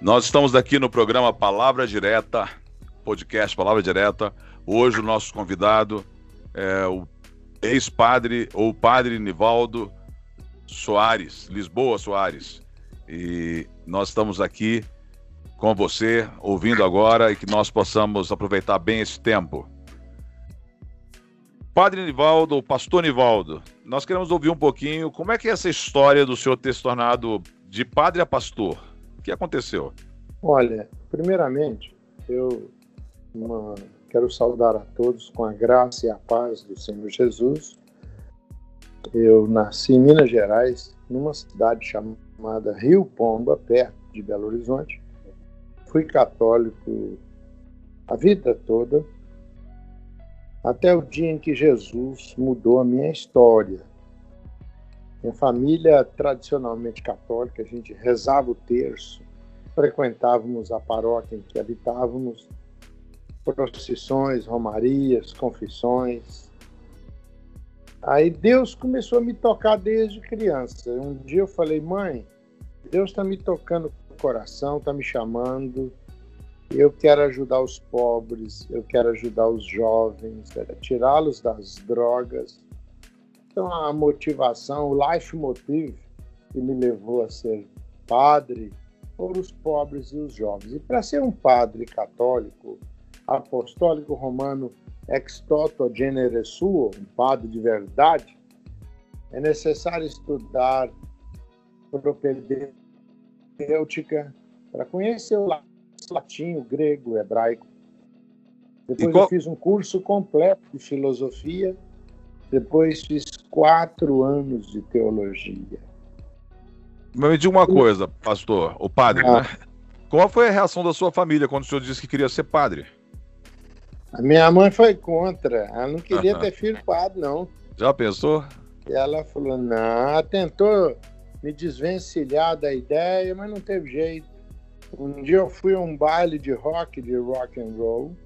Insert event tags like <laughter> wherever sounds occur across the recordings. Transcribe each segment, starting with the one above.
Nós estamos aqui no programa Palavra Direta, podcast Palavra Direta. Hoje o nosso convidado é o ex-padre ou padre Nivaldo Soares, Lisboa Soares. E nós estamos aqui com você, ouvindo agora e que nós possamos aproveitar bem esse tempo. Padre Nivaldo, pastor Nivaldo, nós queremos ouvir um pouquinho como é que é essa história do senhor ter se tornado de padre a pastor. O que aconteceu? Olha, primeiramente, eu uma, quero saudar a todos com a graça e a paz do Senhor Jesus. Eu nasci em Minas Gerais, numa cidade chamada Rio Pomba, perto de Belo Horizonte. Fui católico a vida toda, até o dia em que Jesus mudou a minha história. Minha família tradicionalmente católica, a gente rezava o terço, frequentávamos a paróquia em que habitávamos, procissões, romarias, confissões. Aí Deus começou a me tocar desde criança. Um dia eu falei, mãe, Deus está me tocando no coração, está me chamando. Eu quero ajudar os pobres, eu quero ajudar os jovens, tirá-los das drogas então, a motivação, o life motive que me levou a ser padre foram os pobres e os jovens. E para ser um padre católico, apostólico romano, ex toto genere suo, um padre de verdade, é necessário estudar propedêutica para conhecer o latim, o grego, o hebraico. Depois qual... eu fiz um curso completo de filosofia depois fiz quatro anos de teologia. Mas me diga uma coisa, pastor, o padre, ah. né? Qual foi a reação da sua família quando o senhor disse que queria ser padre? A minha mãe foi contra. Ela não queria ter filho padre, não. Já pensou? E ela falou, não, tentou me desvencilhar da ideia, mas não teve jeito. Um dia eu fui a um baile de rock, de rock and roll,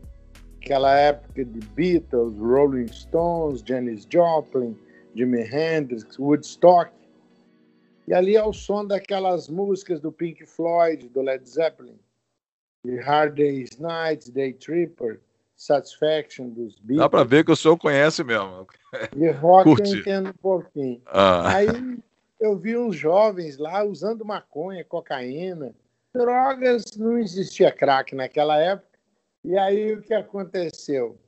aquela época de Beatles, Rolling Stones, Janis Joplin, Jimi Hendrix, Woodstock. E ali é o som daquelas músicas do Pink Floyd, do Led Zeppelin, de Hard Day's Nights, Day Tripper, Satisfaction dos Beatles. Dá para ver que o senhor conhece mesmo. De rock Curte. eu entendo um pouquinho. Ah. Aí eu vi uns jovens lá usando maconha, cocaína, drogas, não existia crack naquela época. E aí o que aconteceu?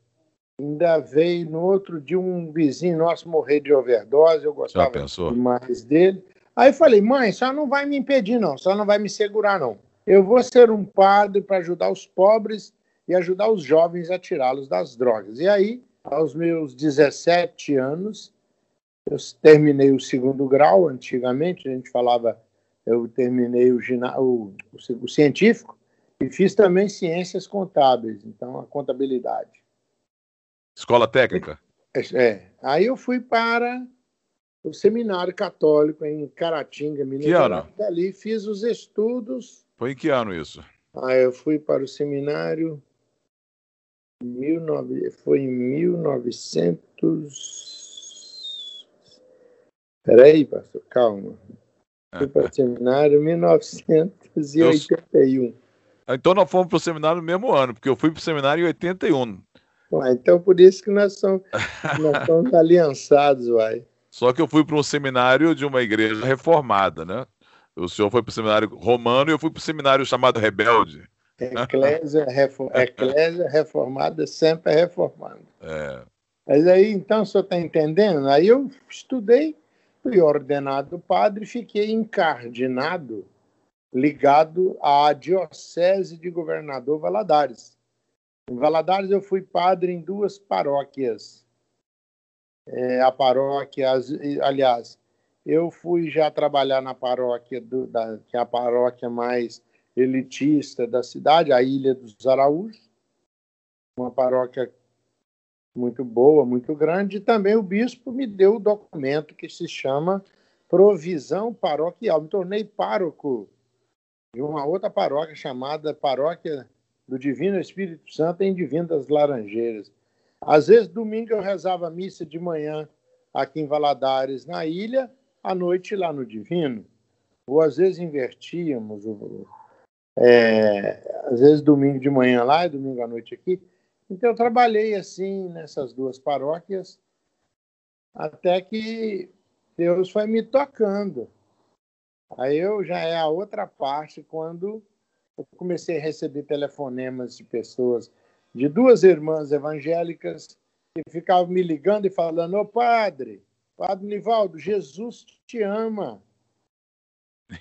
Ainda veio no outro dia um vizinho nosso morrer de overdose, eu gostava demais dele. Aí falei, mãe, só não vai me impedir, não, só não vai me segurar, não. Eu vou ser um padre para ajudar os pobres e ajudar os jovens a tirá-los das drogas. E aí, aos meus 17 anos, eu terminei o segundo grau, antigamente a gente falava, eu terminei o, o, o, o científico, e fiz também ciências contábeis, então a contabilidade. Escola técnica? É, é. Aí eu fui para o seminário católico em Caratinga, Minas Gerais. Dali fiz os estudos. Foi em que ano isso? Aí eu fui para o seminário. 19... Foi em 1900. Peraí, pastor, calma. Fui para o seminário em 1981. Então nós fomos para o seminário no mesmo ano, porque eu fui para o seminário em 81. Então por isso que nós somos, <laughs> nós somos aliançados, uai. Só que eu fui para um seminário de uma igreja reformada, né? O senhor foi para o seminário romano e eu fui para o seminário chamado Rebelde. Eclésia, refor... <laughs> Eclésia reformada sempre é reformada. É. Mas aí, então, o senhor está entendendo? Aí eu estudei, fui ordenado padre, fiquei encardinado ligado à Diocese de Governador Valadares. Em Valadares eu fui padre em duas paróquias. É, a paróquia, aliás, eu fui já trabalhar na paróquia, do, da, que é a paróquia mais elitista da cidade, a Ilha dos Araújos, uma paróquia muito boa, muito grande, e também o bispo me deu o documento que se chama Provisão Paroquial. Me tornei pároco de uma outra paróquia chamada Paróquia do Divino Espírito Santo em Divino das Laranjeiras. Às vezes, domingo, eu rezava missa de manhã aqui em Valadares, na ilha, à noite lá no Divino. Ou às vezes invertíamos. é, às vezes domingo de manhã lá e domingo à noite aqui. Então eu trabalhei assim nessas duas paróquias até que Deus foi me tocando. Aí eu já é a outra parte quando eu comecei a receber telefonemas de pessoas, de duas irmãs evangélicas que ficavam me ligando e falando: Ô padre, padre Nivaldo, Jesus te ama.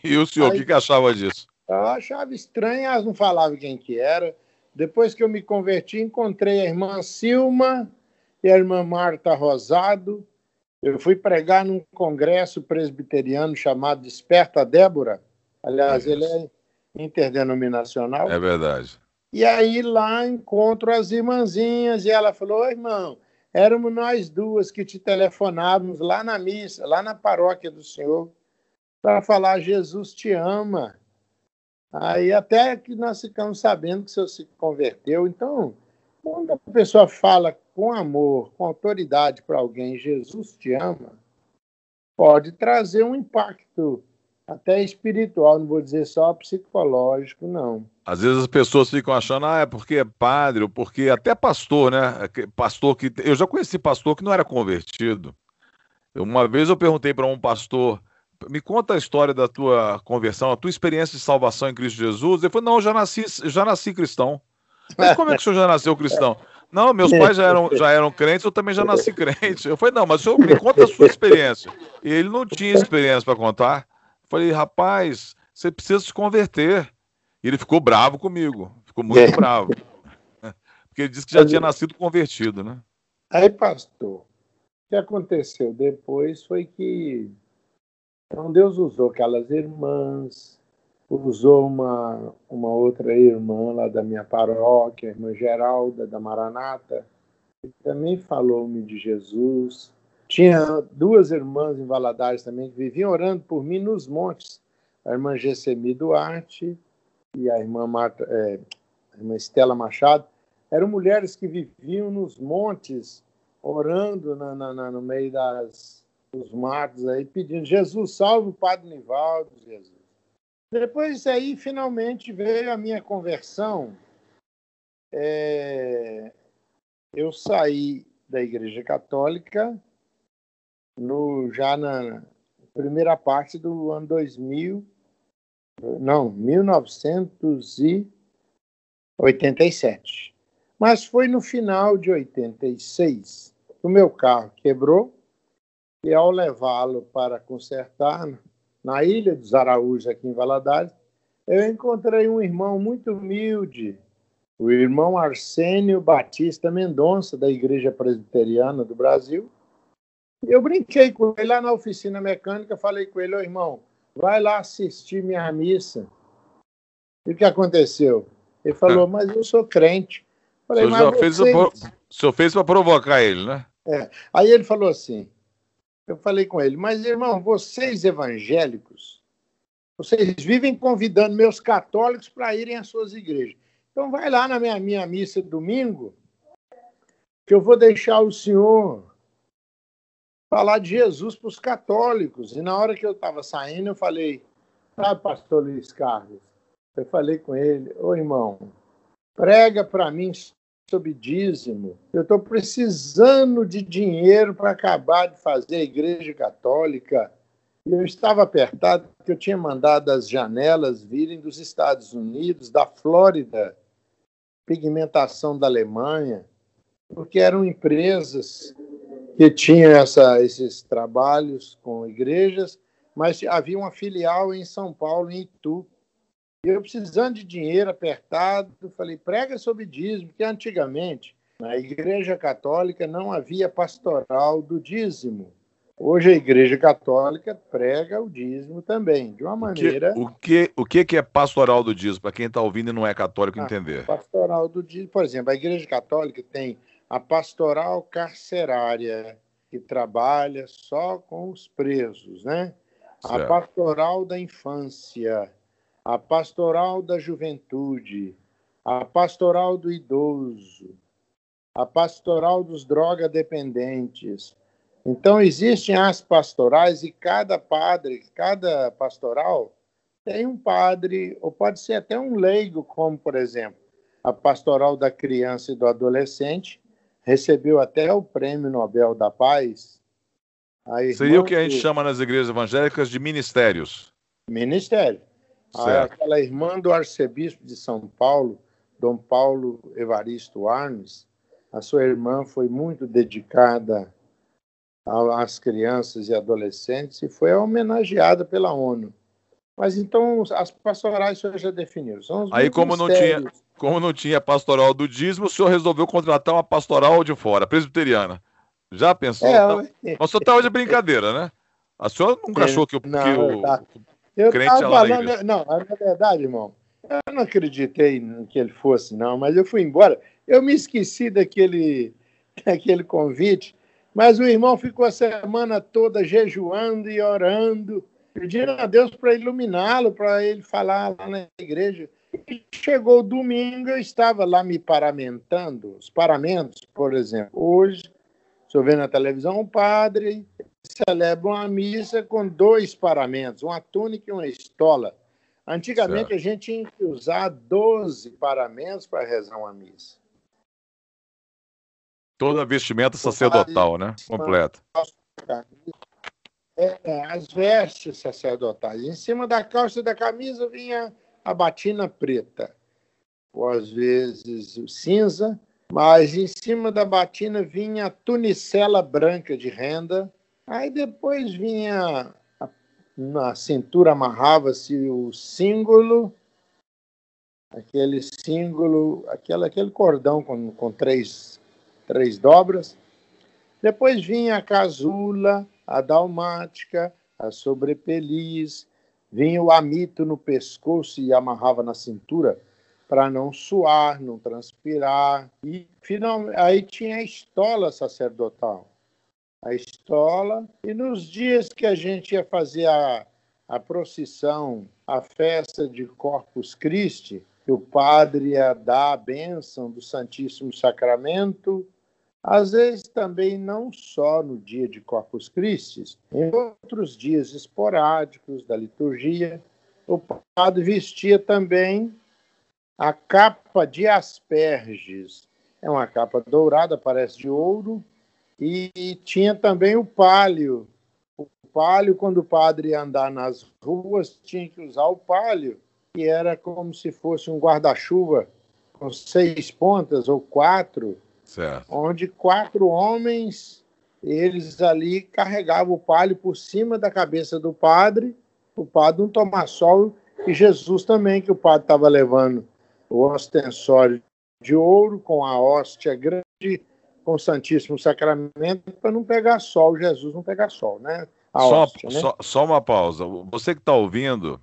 E o senhor, o que, que achava disso? Eu achava estranho, elas não falavam quem que era. Depois que eu me converti, encontrei a irmã Silma e a irmã Marta Rosado. Eu fui pregar num congresso presbiteriano chamado Desperta Débora. Aliás, é ele é interdenominacional. É verdade. E aí lá encontro as irmãzinhas e ela falou: irmão, éramos nós duas que te telefonávamos lá na missa, lá na paróquia do Senhor, para falar: Jesus te ama. Aí até que nós ficamos sabendo que o senhor se converteu. Então, quando a pessoa fala com amor, com autoridade para alguém, Jesus te ama, pode trazer um impacto até espiritual, não vou dizer só psicológico, não. Às vezes as pessoas ficam achando, ah, é porque é padre, ou porque até pastor, né? Pastor que. Eu já conheci pastor que não era convertido. Uma vez eu perguntei para um pastor, me conta a história da tua conversão, a tua experiência de salvação em Cristo Jesus. Ele falou, não, eu já nasci, já nasci cristão. Mas como é que o senhor já nasceu cristão? Não, meus pais já eram, já eram crentes, eu também já nasci crente. Eu falei, não, mas o senhor me conta a sua experiência. E ele não tinha experiência para contar. Falei, rapaz, você precisa se converter. E ele ficou bravo comigo, ficou muito é. bravo. <laughs> Porque ele disse que já tinha nascido convertido, né? Aí, pastor, o que aconteceu depois foi que então Deus usou aquelas irmãs, usou uma, uma outra irmã lá da minha paróquia, a irmã Geralda, da Maranata, que também falou-me de Jesus. Tinha duas irmãs em Valadares também que viviam orando por mim nos montes. A irmã Gessemi Duarte e a irmã, Marta, é, a irmã Estela Machado. Eram mulheres que viviam nos montes, orando na, na, na, no meio das, dos matos, aí, pedindo Jesus, salve o Padre Nivaldo, Jesus. Depois aí, finalmente, veio a minha conversão. É, eu saí da Igreja Católica no, já na primeira parte do ano 2000, não, 1987. Mas foi no final de 86 que o meu carro quebrou e ao levá-lo para consertar na Ilha dos Araújos, aqui em Valadares, eu encontrei um irmão muito humilde, o irmão Arsênio Batista Mendonça, da Igreja Presbiteriana do Brasil, eu brinquei com ele lá na oficina mecânica, falei com ele, ô irmão, vai lá assistir minha missa. E o que aconteceu? Ele falou, mas eu sou crente. Falei, o senhor, vocês... fez, o senhor fez para provocar ele, né? É. Aí ele falou assim, eu falei com ele, mas irmão, vocês evangélicos, vocês vivem convidando meus católicos para irem às suas igrejas. Então vai lá na minha, minha missa domingo, que eu vou deixar o senhor falar de Jesus para os católicos. E na hora que eu estava saindo, eu falei, sabe, pastor Luiz Carlos? Eu falei com ele, ô irmão, prega para mim sobre dízimo. Eu estou precisando de dinheiro para acabar de fazer a igreja católica. Eu estava apertado porque eu tinha mandado as janelas virem dos Estados Unidos, da Flórida, pigmentação da Alemanha, porque eram empresas que tinha essa, esses trabalhos com igrejas, mas havia uma filial em São Paulo, em Itu. E eu precisando de dinheiro apertado, falei, prega sobre dízimo, porque antigamente na Igreja Católica não havia pastoral do dízimo. Hoje a Igreja Católica prega o dízimo também, de uma maneira. O que, o que, o que é pastoral do dízimo, para quem está ouvindo e não é católico ah, entender? Pastoral do dízimo, por exemplo, a Igreja Católica tem a pastoral carcerária, que trabalha só com os presos, né? Certo. A pastoral da infância, a pastoral da juventude, a pastoral do idoso, a pastoral dos drogadependentes. Então, existem as pastorais e cada padre, cada pastoral tem um padre, ou pode ser até um leigo, como, por exemplo, a Pastoral da Criança e do Adolescente, recebeu até o Prêmio Nobel da Paz. Seria o que a gente chama nas igrejas evangélicas de ministérios. Ministério. Aquela irmã do arcebispo de São Paulo, Dom Paulo Evaristo Arnes, a sua irmã foi muito dedicada às crianças e adolescentes e foi homenageada pela ONU. Mas então as pastorais o senhor já definiu. Aí, como não, tinha, como não tinha pastoral do dízimo, o senhor resolveu contratar uma pastoral de fora, presbiteriana. Já pensou? É, tá... eu... Mas o senhor estava de brincadeira, né? A senhora nunca é, achou que, não, que o, tá. eu crente falando, Não, na verdade, irmão, eu não acreditei que ele fosse, não, mas eu fui embora. Eu me esqueci daquele, <laughs> daquele convite, mas o irmão ficou a semana toda jejuando e orando pedindo a Deus para iluminá-lo, para ele falar lá na igreja. E chegou o domingo, eu estava lá me paramentando, os paramentos, por exemplo. Hoje, estou vendo na televisão, um padre celebra uma missa com dois paramentos, uma túnica e uma estola. Antigamente, certo. a gente tinha que usar 12 paramentos para rezar uma missa. Toda vestimenta sacerdotal, né? Completa é, é, as vestes sacerdotais. Em cima da calça da camisa vinha a batina preta, ou às vezes cinza, mas em cima da batina vinha a tunicela branca de renda. Aí depois vinha na cintura amarrava-se o símbolo, aquele símbolo, aquele, aquele cordão com, com três, três dobras. Depois vinha a casula, a dalmática, a sobrepeliz, vinha o amito no pescoço e amarrava na cintura para não suar, não transpirar. E finalmente, aí tinha a estola sacerdotal. A estola, e nos dias que a gente ia fazer a, a procissão, a festa de Corpus Christi, que o padre ia dar a bênção do Santíssimo Sacramento, às vezes também não só no dia de Corpus Christi, em outros dias esporádicos da liturgia, o padre vestia também a capa de asperges. É uma capa dourada, parece de ouro, e tinha também o palio. O palio, quando o padre ia andar nas ruas, tinha que usar o palio, que era como se fosse um guarda-chuva com seis pontas ou quatro, Certo. onde quatro homens, eles ali carregavam o palio por cima da cabeça do padre, o padre não tomar sol, e Jesus também, que o padre estava levando o ostensório de ouro com a hóstia grande, com o Santíssimo Sacramento, para não pegar sol, Jesus não pegar sol, né? Só, hóstia, né? Só, só, uma pausa. Você que está ouvindo,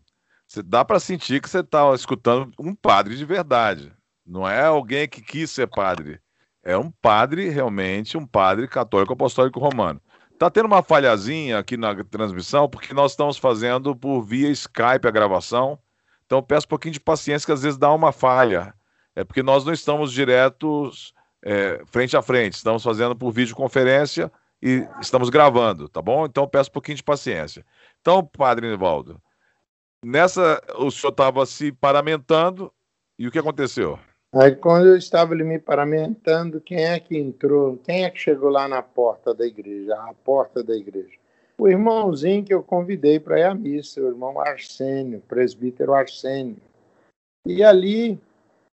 dá para sentir que você está escutando um padre de verdade. Não é alguém que quis ser padre é um padre, realmente, um padre católico apostólico romano. Tá tendo uma falhazinha aqui na transmissão, porque nós estamos fazendo por via Skype a gravação. Então peço um pouquinho de paciência, que às vezes dá uma falha. É porque nós não estamos diretos é, frente a frente, estamos fazendo por videoconferência e estamos gravando, tá bom? Então peço um pouquinho de paciência. Então, padre Nivaldo, nessa o senhor estava se paramentando e o que aconteceu? Aí, quando eu estava ali me paramentando, quem é que entrou? Quem é que chegou lá na porta da igreja? A porta da igreja. O irmãozinho que eu convidei para ir à missa, o irmão Arsênio, presbítero Arsênio. E ali,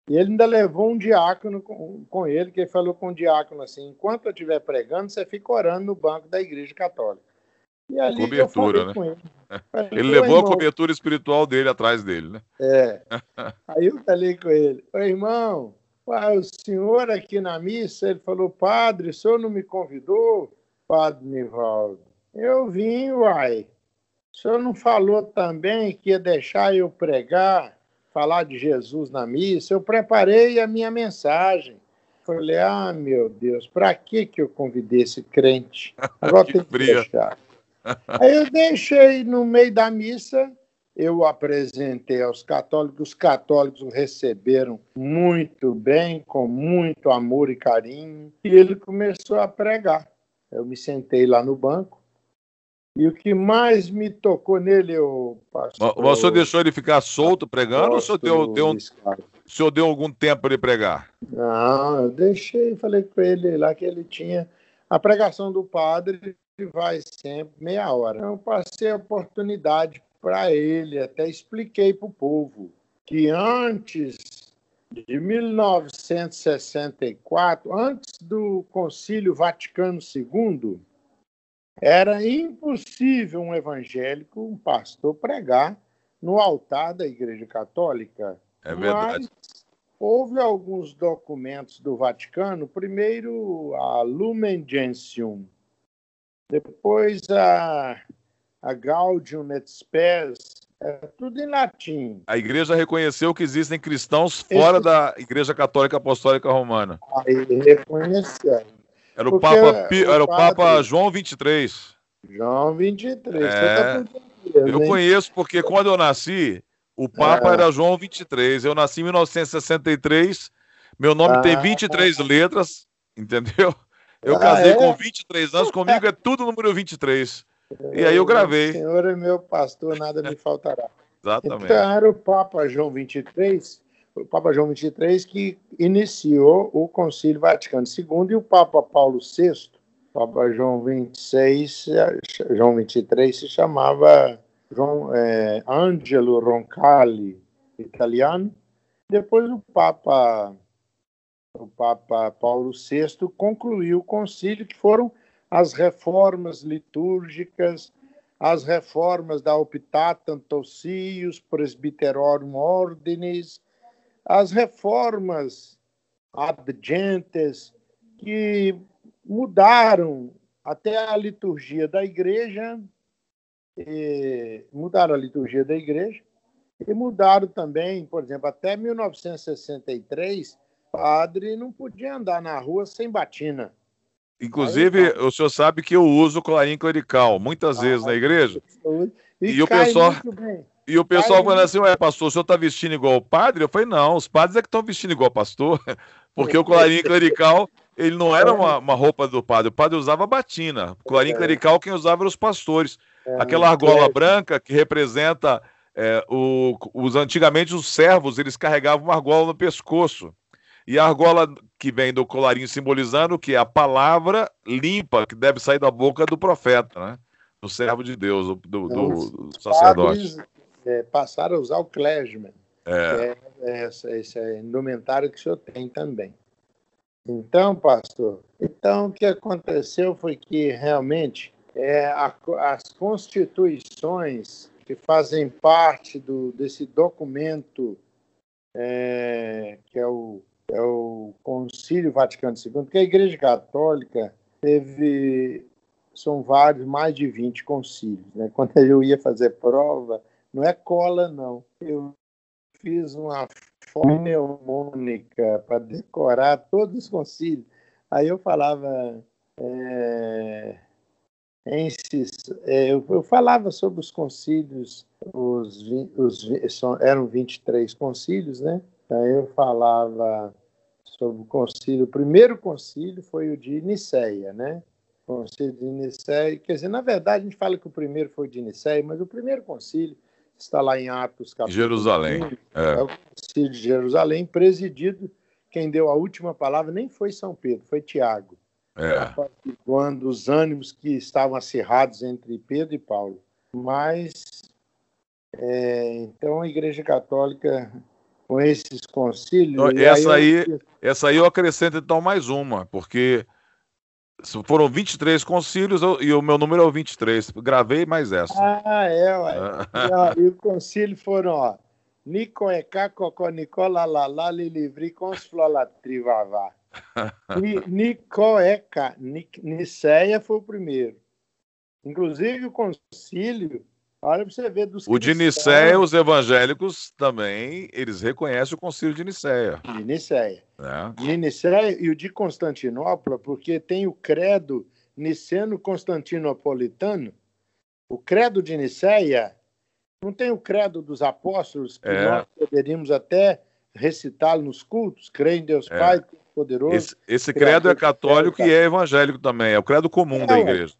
ele ainda levou um diácono com, com ele, que ele falou com o diácono assim: enquanto eu estiver pregando, você fica orando no banco da igreja católica. E ali cobertura, né? Ele, ele levou irmão, a cobertura espiritual dele atrás dele, né? É. <laughs> Aí eu falei com ele, Ô, irmão, o senhor aqui na missa, ele falou, padre, o senhor não me convidou? Padre Nivaldo, eu vim, uai. O senhor não falou também que ia deixar eu pregar, falar de Jesus na missa? Eu preparei a minha mensagem. Falei, ah, meu Deus, para que que eu convidei esse crente? <laughs> Agora tem que deixar. Aí eu deixei no meio da missa, eu apresentei aos católicos, os católicos o receberam muito bem, com muito amor e carinho, e ele começou a pregar. Eu me sentei lá no banco, E o que mais me tocou nele, o pastor. O senhor deixou ele ficar solto pregando ou o senhor deu, deu, um, o senhor deu algum tempo para ele pregar? Não, eu deixei, falei com ele lá que ele tinha. A pregação do padre vai sempre meia hora. Então, eu passei a oportunidade para ele, até expliquei para o povo que antes de 1964, antes do Concílio Vaticano II, era impossível um evangélico, um pastor, pregar no altar da Igreja Católica. É verdade. Mas houve alguns documentos do Vaticano, primeiro a Lumen Gentium, depois a, a Gaudium et Spes, é tudo em latim. A igreja reconheceu que existem cristãos fora Esse... da Igreja Católica Apostólica Romana. Aí reconheceu. Era o, Papa, o era o Papa João 23. João 23. É, tá eu conheço porque quando eu nasci, o Papa é. era João 23. Eu nasci em 1963. Meu nome ah, tem 23 letras, entendeu? Eu ah, casei é? com 23 anos, comigo é tudo número 23. E aí eu gravei. O Senhor é meu pastor, nada me faltará. Exatamente. Então era o Papa João 23 o Papa João XXIII que iniciou o Concílio Vaticano II e o Papa Paulo VI, Papa João XXVI, João XXIII se chamava João é, Angelo Roncalli, italiano. Depois o Papa o Papa Paulo VI concluiu o concílio que foram as reformas litúrgicas, as reformas da Optatam Tossius, Presbyterorum Ordinis, as reformas adjentes que mudaram até a liturgia da igreja, mudaram a liturgia da igreja e mudaram também, por exemplo, até 1963, padre não podia andar na rua sem batina. Inclusive, Aí, o senhor sabe que eu uso colarinho clerical muitas ah, vezes na igreja. E, e o pessoal. E o pessoal falando assim, ué, pastor, o senhor está vestindo igual o padre? Eu falei, não, os padres é que estão vestindo igual o pastor, <laughs> porque o colarinho clerical, ele não era uma, uma roupa do padre, o padre usava batina. O colarinho é. clerical, quem usava eram os pastores. É, Aquela argola branca que representa é, o, os antigamente os servos, eles carregavam uma argola no pescoço. E a argola que vem do colarinho simbolizando que é a palavra limpa que deve sair da boca do profeta, né? Do servo de Deus, do, do, do sacerdote é, passaram a usar o clergyman, é. que é essa, esse indumentário que o senhor tem também. Então, pastor, então o que aconteceu foi que realmente é, a, as constituições que fazem parte do, desse documento é, que é o, é o Concílio Vaticano II, que a Igreja Católica teve, são vários, mais de 20 concílios. Né? Quando <laughs> eu ia fazer prova, não é cola, não. Eu fiz uma fome mnemônica para decorar todos os concílios. Aí eu falava. É, é, eu, eu, falava sobre os concílios, os, os, eram 23 concílios, né? Aí eu falava sobre o concílio, o primeiro concílio foi o de Niceia, né? Concílio de Niceia, quer dizer, na verdade a gente fala que o primeiro foi o de Niceia, mas o primeiro concílio está lá em Atos capítulo Jerusalém. 1, é. é o concílio de Jerusalém, presidido, quem deu a última palavra nem foi São Pedro, foi Tiago. É. Quando os ânimos que estavam acirrados entre Pedro e Paulo. Mas, é, então, a Igreja Católica, com esses concílios... Essa aí, aí, essa aí eu acrescento, então, mais uma, porque foram 23 concílios e o meu número é o 23. Gravei mais essa. Ah, é, ué. e, ó, e o concílio foram, ó. Nico Eka, Cocó, Nicola, Lalá, Lilivri, Consflola, Trivavá. <laughs> Nico Eka, Niceia foi o primeiro. Inclusive o concílio Olha para você ver dos O de Nicéia, os evangélicos também, eles reconhecem o concílio de Nicéia. De Nicéia. É. De Nicéia e o de Constantinopla, porque tem o credo niceno-constantinopolitano. O credo de Nicéia não tem o credo dos apóstolos, que é. nós poderíamos até recitá-lo nos cultos, creio em Deus é. Pai poderoso. Esse, esse credo é católico e é evangélico também, é o credo comum é, da igreja.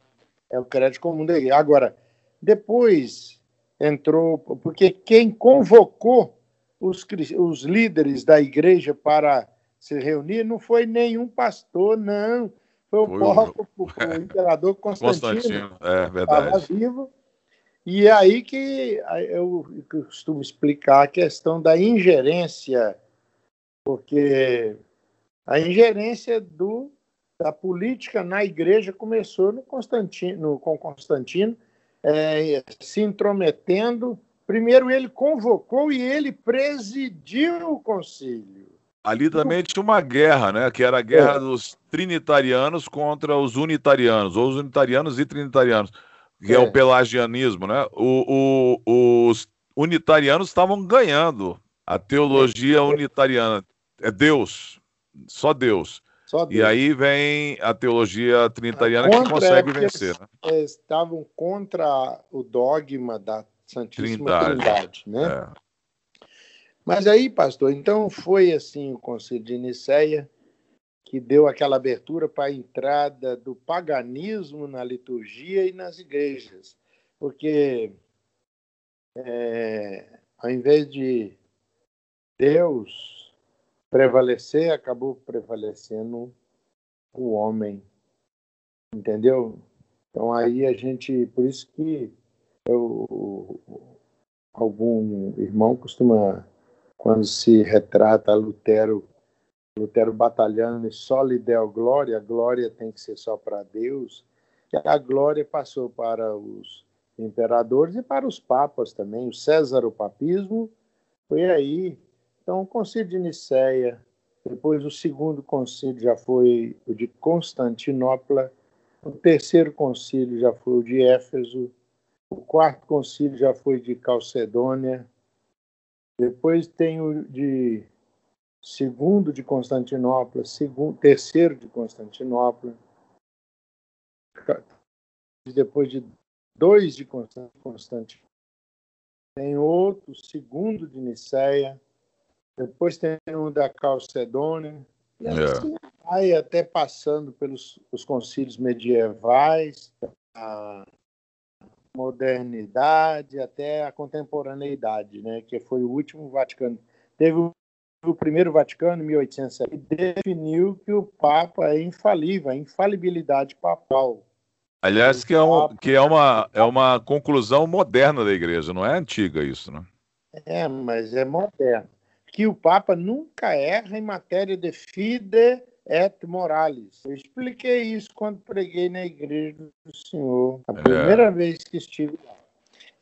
É o crédito comum da igreja. Agora, depois entrou, porque quem convocou os, os líderes da igreja para se reunir não foi nenhum pastor, não. Foi o, próprio, o... <laughs> o imperador Constantino. Constantino, é verdade. Estava vivo. E é aí que eu costumo explicar a questão da ingerência, porque a ingerência do, da política na igreja começou no Constantino, com Constantino, é, se intrometendo. Primeiro ele convocou e ele presidiu o concílio. Ali também tinha uma guerra, né? Que era a guerra é. dos trinitarianos contra os unitarianos, ou os unitarianos e trinitarianos, que é, é o pelagianismo, né? O, o, os unitarianos estavam ganhando a teologia é. unitariana. É Deus, só Deus. E aí vem a teologia trinitariana contra, que consegue vencer. Né? Estavam contra o dogma da Santíssima Trindade, Trindade né? É. Mas aí, pastor, então foi assim o Concílio de Nicéia que deu aquela abertura para a entrada do paganismo na liturgia e nas igrejas, porque é, ao invés de Deus prevalecer, acabou prevalecendo o homem, entendeu? Então aí a gente, por isso que eu, algum irmão costuma quando se retrata Lutero, Lutero batalhando e só lhe deu glória, a glória tem que ser só para Deus, e a glória passou para os imperadores e para os papas também, o César o papismo foi aí. Então, o concílio de Nicéia, depois o segundo concílio já foi o de Constantinopla, o terceiro concílio já foi o de Éfeso, o quarto concílio já foi de Calcedônia, depois tem o de segundo de Constantinopla, segundo, terceiro de Constantinopla. Depois de dois de Constantinopla. Tem outro, segundo de Niceia. Depois tem um da Calcedônia. E assim, é. vai até passando pelos os concílios medievais, a modernidade até a contemporaneidade, né, que foi o último Vaticano. Teve o primeiro Vaticano, em 1807, que definiu que o Papa é infalível, a infalibilidade papal. Aliás, que é, um, que é, uma, é uma conclusão moderna da Igreja, não é antiga isso, né? É, mas é moderno. Que o Papa nunca erra em matéria de fide et Morales. Eu expliquei isso quando preguei na igreja do Senhor, a é. primeira é. vez que estive lá.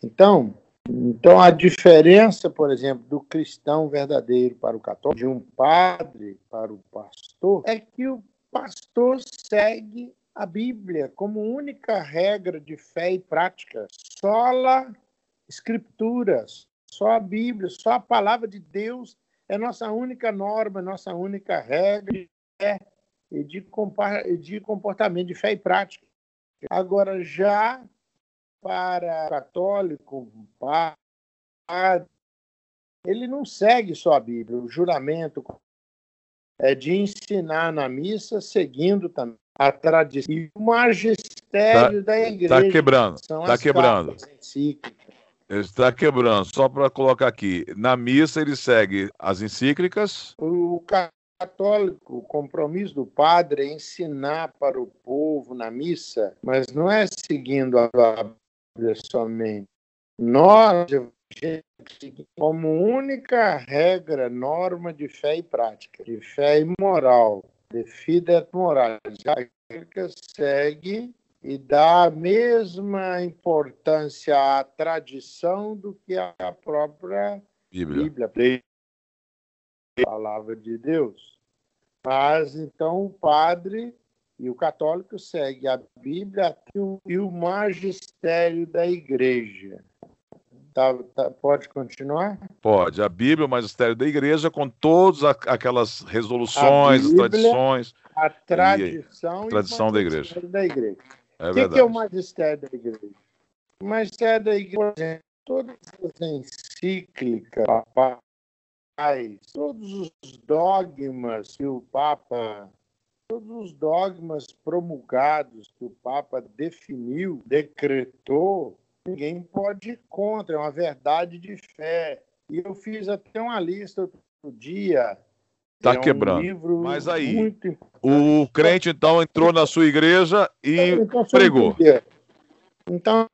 Então, então a diferença, por exemplo, do cristão verdadeiro para o católico, de um padre para o pastor, é que o pastor segue a Bíblia como única regra de fé e prática. Só a escritura, só a Bíblia, só a palavra de Deus é nossa única norma, nossa única regra e de, de comportamento, de fé e prática. Agora, já para católico, padre, ele não segue só a Bíblia, o juramento é de ensinar na missa, seguindo também a tradição e o magistério tá, da tá igreja. Está quebrando, está quebrando. Está quebrando. Só para colocar aqui, na missa ele segue as encíclicas. O católico, o compromisso do padre é ensinar para o povo na missa, mas não é seguindo a Bíblia somente. Nós, como única regra, norma de fé e prática, de fé e moral, de fide moral, a segue e dá a mesma importância à tradição do que à própria Bíblia. Bíblia palavra de Deus. Mas então o padre e o católico segue a Bíblia e o magistério da igreja. Tá, tá, pode continuar? Pode. A Bíblia, o magistério da igreja, com todas aquelas resoluções, Bíblia, as tradições. A tradição, e a tradição da igreja. Da igreja. É o que, é o magistério da igreja? O magistério da igreja, todas as encíclicas, todos os dogmas que o Papa, todos os dogmas promulgados que o Papa definiu, decretou, ninguém pode ir contra, é uma verdade de fé. E eu fiz até uma lista outro dia. Está é quebrando. Um Mas aí, o crente então entrou na sua igreja e então, pregou. Então,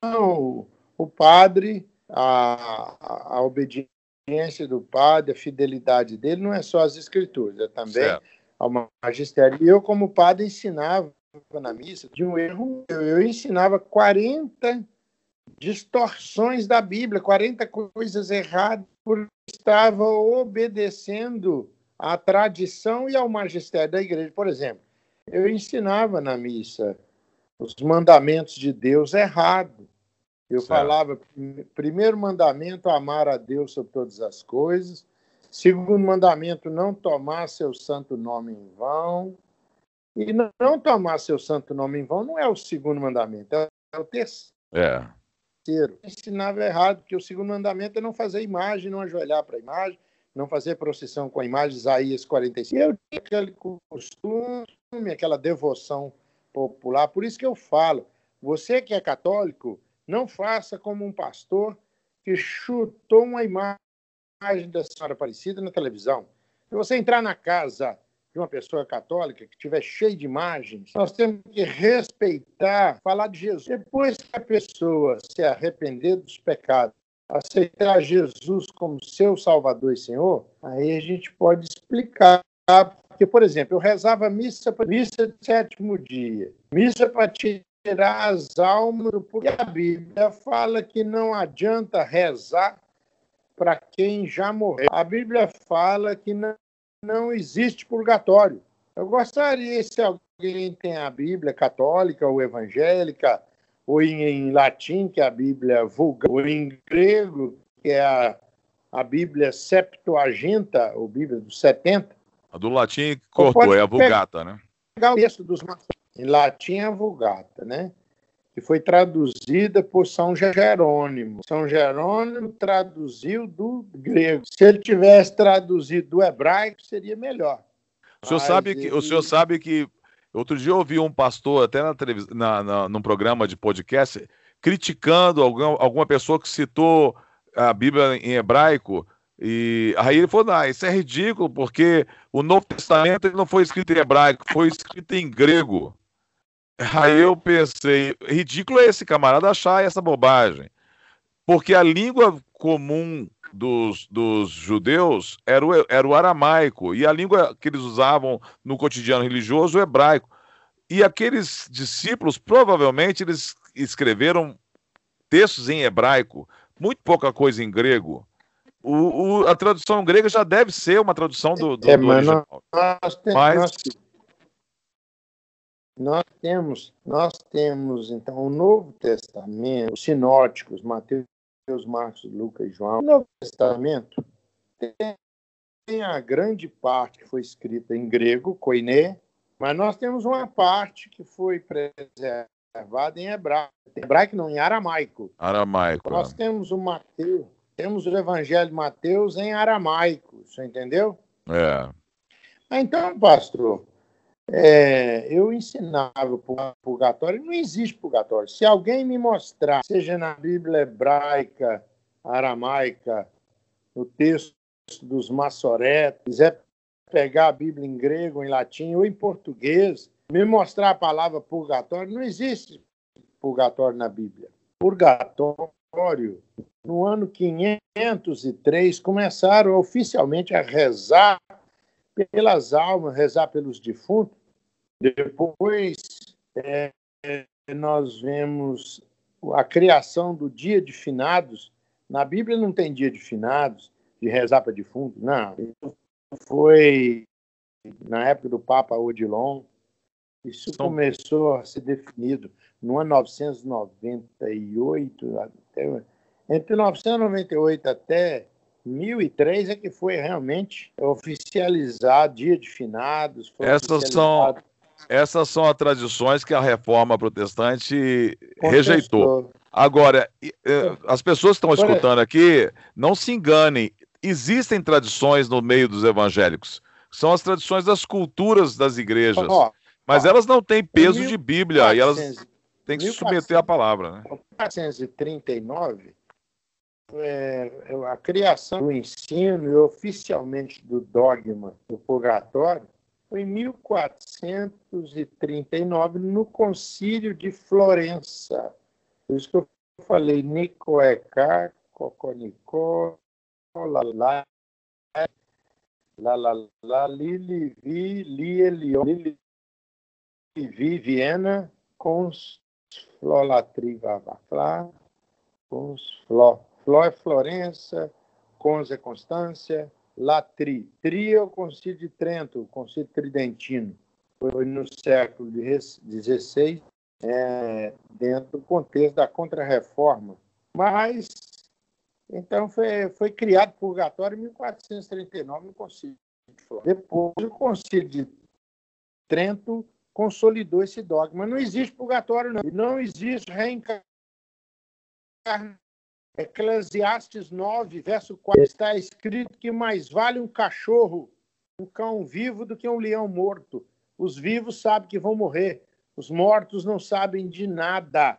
o padre, a, a obediência do padre, a fidelidade dele não é só as escrituras, é também certo. ao magistério. E eu, como padre, ensinava na missa de um erro. Eu ensinava 40 distorções da Bíblia, 40 coisas erradas, porque estava obedecendo à tradição e ao magistério da igreja. Por exemplo, eu ensinava na missa os mandamentos de Deus errado. Eu certo. falava, primeiro mandamento, amar a Deus sobre todas as coisas. Segundo mandamento, não tomar seu santo nome em vão. E não tomar seu santo nome em vão não é o segundo mandamento, é o terceiro. É. Eu ensinava errado, porque o segundo mandamento é não fazer imagem, não ajoelhar para a imagem, não fazer procissão com a imagem, Isaías 45. E eu tinha aquele costume, aquela devoção popular. Por isso que eu falo, você que é católico, não faça como um pastor que chutou uma imagem da Senhora Aparecida na televisão. Se você entrar na casa de uma pessoa católica que estiver cheia de imagens, nós temos que respeitar, falar de Jesus. Depois que a pessoa se arrepender dos pecados, aceitar Jesus como seu Salvador e Senhor, aí a gente pode explicar porque, por exemplo, eu rezava missa, missa de sétimo dia, missa para tirar as almas, porque a Bíblia fala que não adianta rezar para quem já morreu. A Bíblia fala que não, não existe purgatório. Eu gostaria, se alguém tem a Bíblia católica ou evangélica, ou em, latim, que é a Bíblia vulgar, ou em grego, que é a, a Bíblia Septuaginta, ou Bíblia dos 70, a do latim cortou, é a Vulgata, né? Pegar o texto dos em latim é a Vulgata, né? Que foi traduzida por São Jerônimo. São Jerônimo traduziu do grego. Se ele tivesse traduzido do hebraico, seria melhor. O senhor, sabe ele... que, o senhor sabe que outro dia eu ouvi um pastor, até na na, na, num programa de podcast, criticando alguma, alguma pessoa que citou a Bíblia em hebraico e aí ele falou: não, isso é ridículo, porque o Novo Testamento não foi escrito em hebraico, foi escrito em grego. Aí eu pensei: ridículo é esse camarada achar essa bobagem. Porque a língua comum dos, dos judeus era o, era o aramaico, e a língua que eles usavam no cotidiano religioso, o hebraico. E aqueles discípulos, provavelmente, eles escreveram textos em hebraico, muito pouca coisa em grego. O, o, a tradução grega já deve ser uma tradução do, do, é, do original. Nós, tem, mas... nós, nós, temos, nós temos, então, o Novo Testamento, os sinóticos, Mateus, Marcos, Lucas e João. O Novo Testamento tem, tem a grande parte que foi escrita em grego, koiné, mas nós temos uma parte que foi preservada em hebraico, hebraico não, em aramaico. Aramaico. Nós é. temos o Mateus, temos o Evangelho de Mateus em aramaico, você entendeu? É. Então, pastor, é, eu ensinava o purgatório, não existe purgatório. Se alguém me mostrar, seja na Bíblia hebraica, aramaica, no texto dos maçoretos, quiser pegar a Bíblia em grego, em latim ou em português, me mostrar a palavra purgatório, não existe purgatório na Bíblia. Purgatório no ano 503, começaram oficialmente a rezar pelas almas, rezar pelos defuntos. Depois, é, nós vemos a criação do dia de finados. Na Bíblia não tem dia de finados, de rezar para defunto, não. Foi na época do Papa Odilon. Isso então, começou a ser definido no ano 998, até entre 1998 até 1003 é que foi realmente oficializado dia de finados. Essas são essas são as tradições que a reforma protestante Contestou. rejeitou. Agora, as pessoas que estão escutando aqui, não se enganem, existem tradições no meio dos evangélicos. São as tradições das culturas das igrejas. Mas elas não têm peso de Bíblia e elas têm que se submeter à palavra. Né? 1439, é, a criação do ensino e oficialmente do dogma do purgatório foi em 1439, no Concílio de Florença. Por isso que eu falei Nicoecá, Coconicó, Lalá, Li, Elion, Lili, Vi, Viena, Cons, Flolatri, Vavaflá, Cons, Fló. Fló é Florença, Cons é Constância, Latri. Tri é o Concílio de Trento, o Concílio Tridentino. Foi no século XVI, é, dentro do contexto da Contra-Reforma. Mas, então, foi, foi criado purgatório em 1439 no Concílio de Flórida. Depois, o Concílio de Trento consolidou esse dogma. Não existe purgatório, não. Não existe reencarnação Eclesiastes 9, verso 4, está escrito que mais vale um cachorro, um cão vivo, do que um leão morto. Os vivos sabem que vão morrer, os mortos não sabem de nada.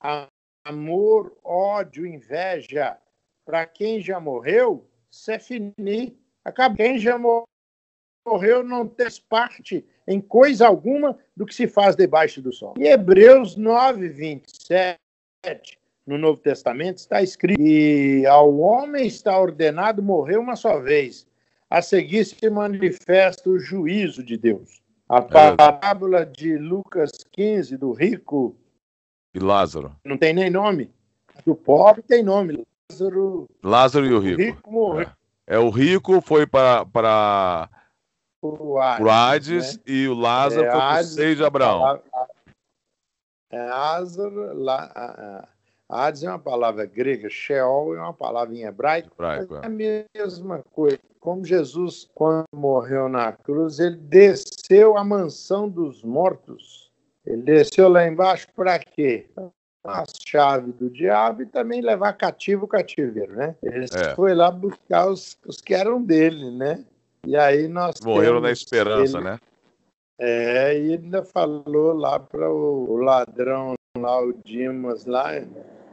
Amor, ódio, inveja. Para quem já morreu, se é fini. Acaba. Quem já morreu não tem parte em coisa alguma do que se faz debaixo do sol. Em Hebreus 9, 27, no Novo Testamento está escrito que ao homem está ordenado morrer uma só vez. A seguir se manifesta o juízo de Deus. A é. parábola de Lucas 15, do rico. E Lázaro. Não tem nem nome. Do pobre tem nome. Lázaro. Lázaro e o rico. O rico morreu. É. é o rico foi para. para... O Hades, né? e o Lázaro é, foi para o seio de Abraão. É Lázaro, lá, Hades é uma palavra grega, Sheol é uma palavra em hebraico, hebraico é a mesma coisa. Como Jesus, quando morreu na cruz, ele desceu à mansão dos mortos. Ele desceu lá embaixo para quê? A chave do diabo e também levar cativo o cativeiro, né? Ele é. foi lá buscar os, os que eram dele, né? E aí nós morreram na esperança, ele, né? É, e ainda falou lá para o, o ladrão lá, o Dimas lá,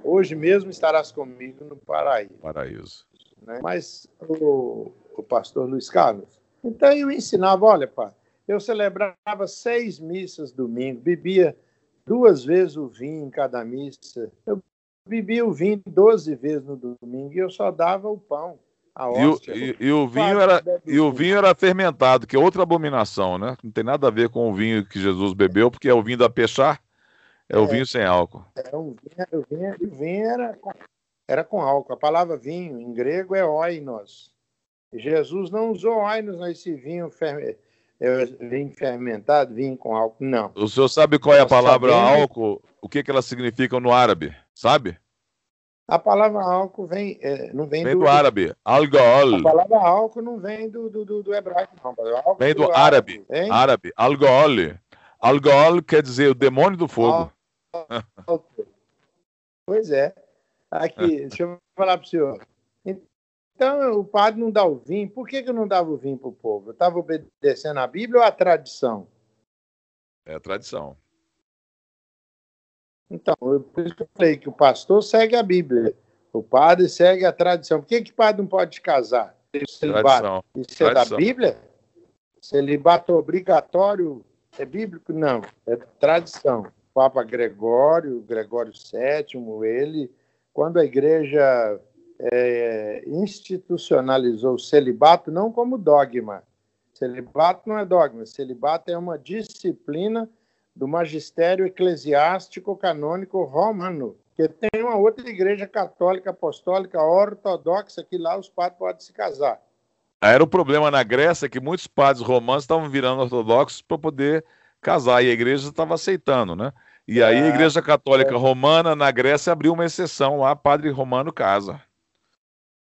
Hoje mesmo estarás comigo no paraíso. Paraíso. Né? Mas o, o pastor Luiz Carlos, então eu ensinava, olha, pai, eu celebrava seis missas domingo, bebia duas vezes o vinho em cada missa. Eu bebia o vinho doze vezes no domingo e eu só dava o pão. E o, e, e, o vinho era, e o vinho era fermentado, que é outra abominação, né? Não tem nada a ver com o vinho que Jesus bebeu, porque é o vinho da Pechar, é o é, vinho sem álcool. É, o vinho, o vinho, o vinho era, com, era com álcool. A palavra vinho em grego é oinos. Jesus não usou oinos nesse vinho, fer, é, vinho fermentado, vinho com álcool, não. O senhor sabe qual é a palavra sabendo... álcool? O que, que ela significa no árabe? Sabe? A palavra álcool vem, é, não vem, vem do, do, árabe. Alcohol. A palavra álcool não vem do, do, do, do hebraico, não. vem do, do árabe. Árabe. árabe. Alcohol quer dizer o demônio do fogo. <laughs> Pois é. Aqui, <laughs> deixa eu falar para o senhor. Então, o padre não dá o vinho. Por que, que eu não dava o vinho para o povo? Eu estava obedecendo a Bíblia ou a tradição? É a tradição. Então, por isso que eu falei que o pastor segue a Bíblia. O padre segue a tradição. Por que, que o padre não pode casar? Tradição. Isso é tradição. da Bíblia? Celibato obrigatório é bíblico? Não, é tradição. Papa Gregório, Gregório VII, ele, quando a igreja é, institucionalizou o celibato, não como dogma. Celibato não é dogma, celibato é uma disciplina do magistério eclesiástico canônico romano, que tem uma outra igreja católica apostólica ortodoxa que lá os padres podem se casar. Era o problema na Grécia que muitos padres romanos estavam virando ortodoxos para poder casar e a igreja estava aceitando, né? E aí a é. Igreja Católica é. Romana na Grécia abriu uma exceção lá, padre romano casa.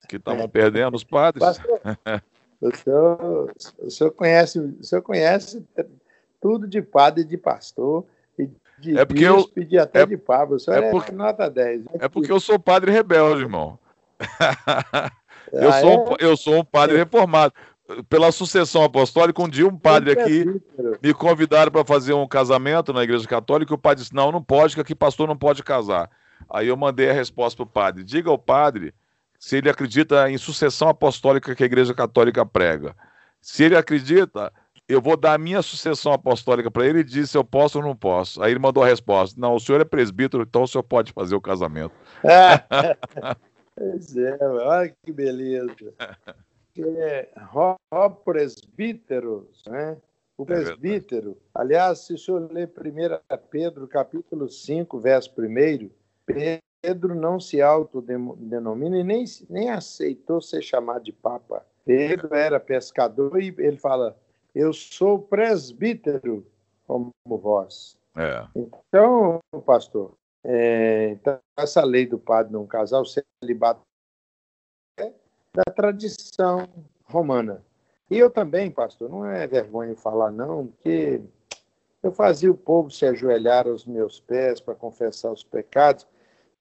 Que estavam é. perdendo os padres. Pastor, o, senhor, o, senhor conhece, o senhor conhece tudo de padre e de pastor, e de é porque bispo, eu, até é, de papa. O senhor é, porque, é nota 10. É porque eu sou padre rebelde, irmão. <laughs> eu, ah, sou, é? eu sou um padre reformado. Pela sucessão apostólica, um dia um padre aqui me convidaram para fazer um casamento na igreja católica, e o padre disse, não, não pode, que aqui pastor não pode casar. Aí eu mandei a resposta para o padre, diga ao padre se ele acredita em sucessão apostólica que a igreja católica prega. Se ele acredita, eu vou dar a minha sucessão apostólica para ele e disse eu posso ou não posso. Aí ele mandou a resposta: não, o senhor é presbítero, então o senhor pode fazer o casamento. <laughs> <laughs> pois é, olha que beleza. <laughs> É, Rob presbíteros, né? O é presbítero, é aliás, se o senhor ler 1 Pedro, capítulo 5, verso 1, Pedro não se autodenomina e nem, nem aceitou ser chamado de papa. Pedro era pescador e ele fala: eu sou presbítero como vós. É. Então, pastor, é, então essa lei do padre não casar, o celibato é da tradição romana. E eu também, pastor, não é vergonha falar não, porque eu fazia o povo se ajoelhar aos meus pés para confessar os pecados,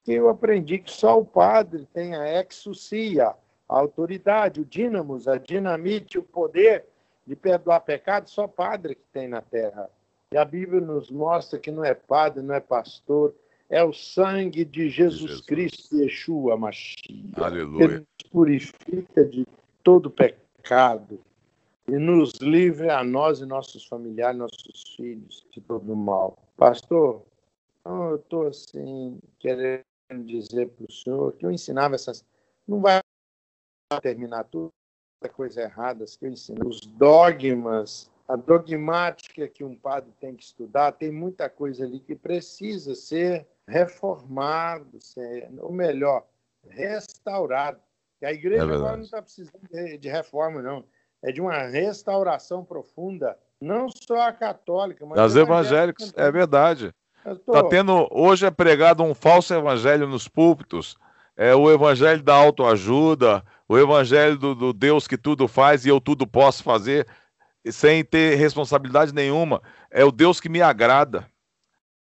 que eu aprendi que só o padre tem a exousia, a autoridade, o dínamos, a dinamite, o poder de perdoar pecado, só padre que tem na terra. E a Bíblia nos mostra que não é padre, não é pastor, é o sangue de Jesus, Jesus. Cristo, Yeshua Mashiach. Aleluia. Purifica de todo pecado e nos livre a nós e nossos familiares, nossos filhos, de todo mal. Pastor, eu estou assim, querendo dizer para o senhor que eu ensinava essas. Não vai terminar tudo, coisa erradas que eu ensino. Os dogmas, a dogmática que um padre tem que estudar, tem muita coisa ali que precisa ser reformado, ser, ou melhor, restaurado. E a igreja é agora não está precisando de, de reforma, não. É de uma restauração profunda, não só a católica, mas das evangélicas. É verdade. Está tendo hoje é pregado um falso evangelho nos púlpitos. É o evangelho da autoajuda, o evangelho do, do, Deus que tudo faz e eu tudo posso fazer sem ter responsabilidade nenhuma. É o Deus que me agrada.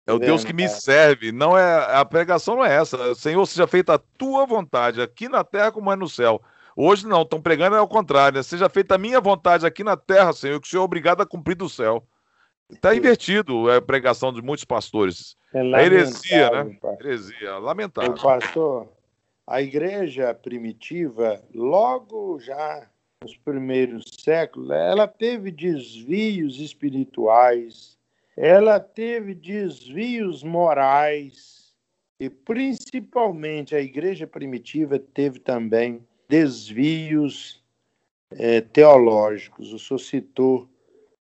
É o Deus que me serve. Não é a pregação não é essa. Senhor, seja feita a tua vontade aqui na terra como é no céu. Hoje não, estão pregando é ao contrário. Né? Seja feita a minha vontade aqui na terra, Senhor, que o Senhor é obrigado a cumprir do céu. Está invertido é a pregação de muitos pastores. É a heresia, né? Heresia, lamentável. O pastor, a igreja primitiva, logo já nos primeiros séculos, ela teve desvios espirituais, ela teve desvios morais, e principalmente a igreja primitiva teve também desvios é, teológicos. O senhor citou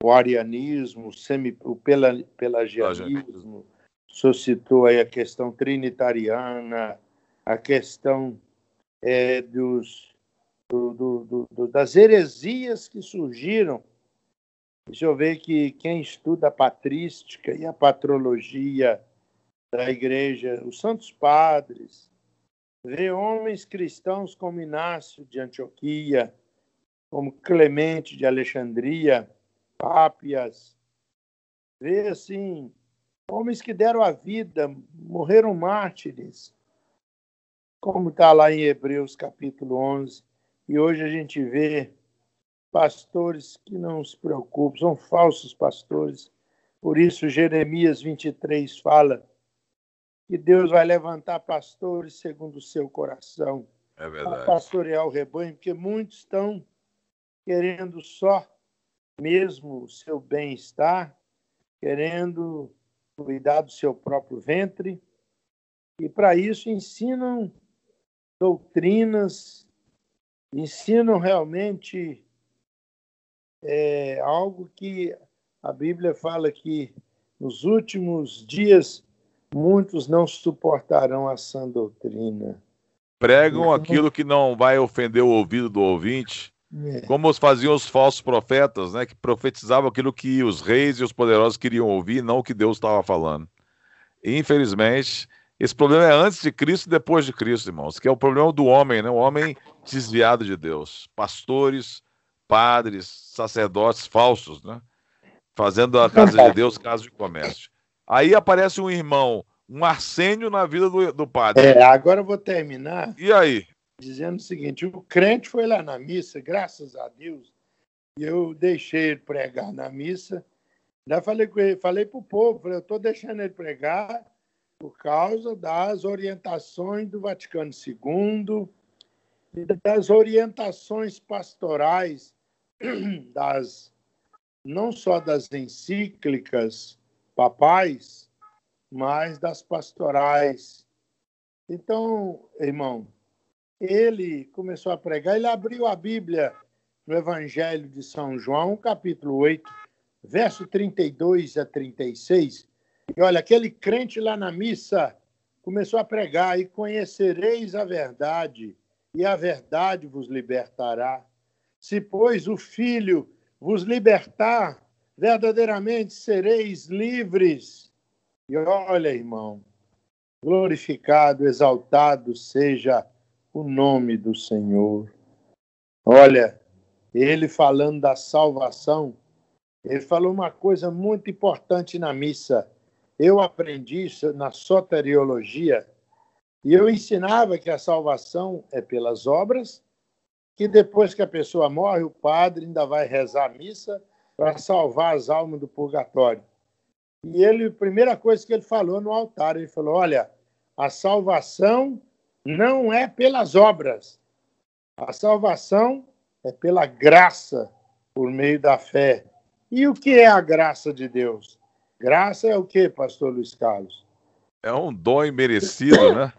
o arianismo, o, semi, o pelagianismo, o senhor citou aí a questão trinitariana, a questão é, dos, do, do, do, das heresias que surgiram. Deixa eu ver que quem estuda a patrística e a patrologia da igreja, os santos padres, vê homens cristãos como Inácio de Antioquia, como Clemente de Alexandria, Pápias, vê assim, homens que deram a vida, morreram mártires, como está lá em Hebreus capítulo 11. E hoje a gente vê pastores que não se preocupam, são falsos pastores. Por isso, Jeremias 23 fala que Deus vai levantar pastores segundo o seu coração. É verdade. pastorear o rebanho, porque muitos estão querendo só mesmo o seu bem-estar, querendo cuidar do seu próprio ventre, e para isso ensinam doutrinas ensinam realmente é, algo que a Bíblia fala que nos últimos dias muitos não suportarão a sã doutrina. Pregam então, aquilo que não vai ofender o ouvido do ouvinte, é. como faziam os falsos profetas, né, que profetizavam aquilo que os reis e os poderosos queriam ouvir, não o que Deus estava falando. infelizmente, esse problema é antes de Cristo e depois de Cristo, irmãos, que é o problema do homem, né? O homem desviado de Deus. Pastores, padres, sacerdotes falsos, né? Fazendo a <laughs> casa de Deus casa de comércio. Aí aparece um irmão, um Arsênio na vida do, do padre. É, agora eu vou terminar. E aí? Dizendo o seguinte: o crente foi lá na missa, graças a Deus, E eu deixei ele pregar na missa. Já falei com ele, falei para o povo, falei, eu estou deixando ele pregar por causa das orientações do Vaticano II e das orientações pastorais <clears throat> das não só das encíclicas papais, mas das pastorais. Então, irmão, ele começou a pregar, ele abriu a Bíblia no Evangelho de São João, capítulo 8, verso 32 a 36. E olha, aquele crente lá na missa começou a pregar: E conhecereis a verdade, e a verdade vos libertará. Se, pois, o Filho vos libertar, verdadeiramente sereis livres. E olha, irmão, glorificado, exaltado seja o nome do Senhor. Olha, ele falando da salvação, ele falou uma coisa muito importante na missa. Eu aprendi isso na soteriologia e eu ensinava que a salvação é pelas obras que depois que a pessoa morre, o padre ainda vai rezar a missa para salvar as almas do purgatório. E ele, a primeira coisa que ele falou no altar, ele falou: Olha, a salvação não é pelas obras, a salvação é pela graça, por meio da fé. E o que é a graça de Deus? Graça é o que, pastor Luiz Carlos? É um dom imerecido, né?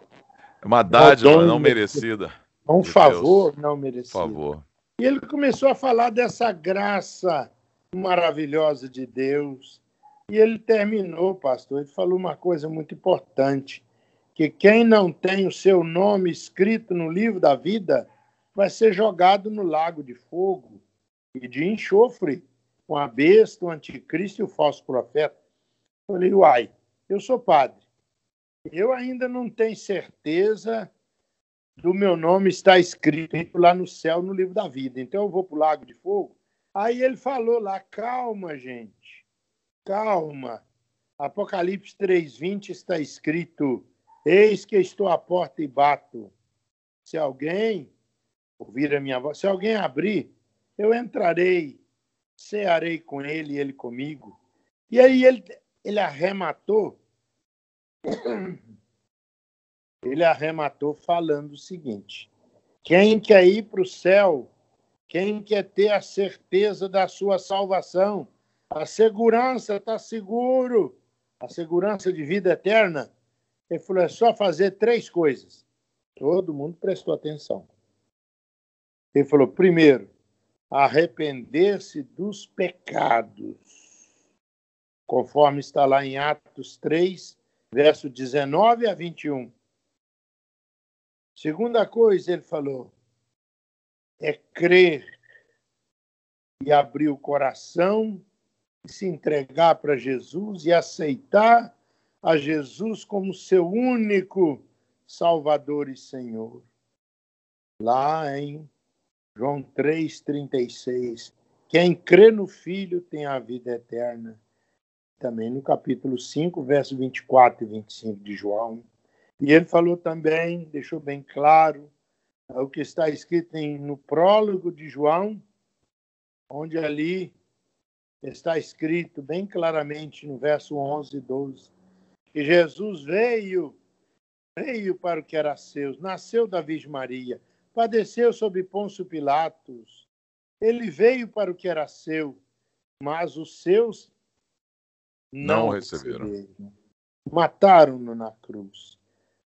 É uma dádiva é não merecida. É um favor Deus. não merecido. Favor. E ele começou a falar dessa graça maravilhosa de Deus. E ele terminou, pastor, ele falou uma coisa muito importante, que quem não tem o seu nome escrito no livro da vida vai ser jogado no lago de fogo e de enxofre, com a besta, o anticristo e o falso profeta. Eu falei, uai, eu sou padre. Eu ainda não tenho certeza do meu nome está escrito lá no céu, no livro da vida. Então eu vou para o lago de fogo. Aí ele falou lá, calma, gente, calma. Apocalipse 3,20 está escrito: Eis que estou à porta e bato. Se alguém ouvir a minha voz, se alguém abrir, eu entrarei, cearei com ele e ele comigo. E aí ele, ele arrematou <clears throat> ele arrematou falando o seguinte: quem quer ir para o céu, quem quer ter a certeza da sua salvação, a segurança, está seguro, a segurança de vida eterna, ele falou: é só fazer três coisas. Todo mundo prestou atenção. Ele falou: primeiro, arrepender-se dos pecados, conforme está lá em Atos 3, verso 19 a 21. Segunda coisa, ele falou, é crer e abrir o coração, e se entregar para Jesus e aceitar a Jesus como seu único Salvador e Senhor. Lá em João 3,36, quem crê no Filho tem a vida eterna. Também no capítulo 5, verso 24 e 25 de João. E ele falou também, deixou bem claro, o que está escrito em, no prólogo de João, onde ali está escrito bem claramente no verso 11 e 12, que Jesus veio, veio para o que era seu, nasceu da Virgem Maria, padeceu sob Pôncio Pilatos, ele veio para o que era seu, mas os seus não, não receberam. receberam. Mataram-no na cruz.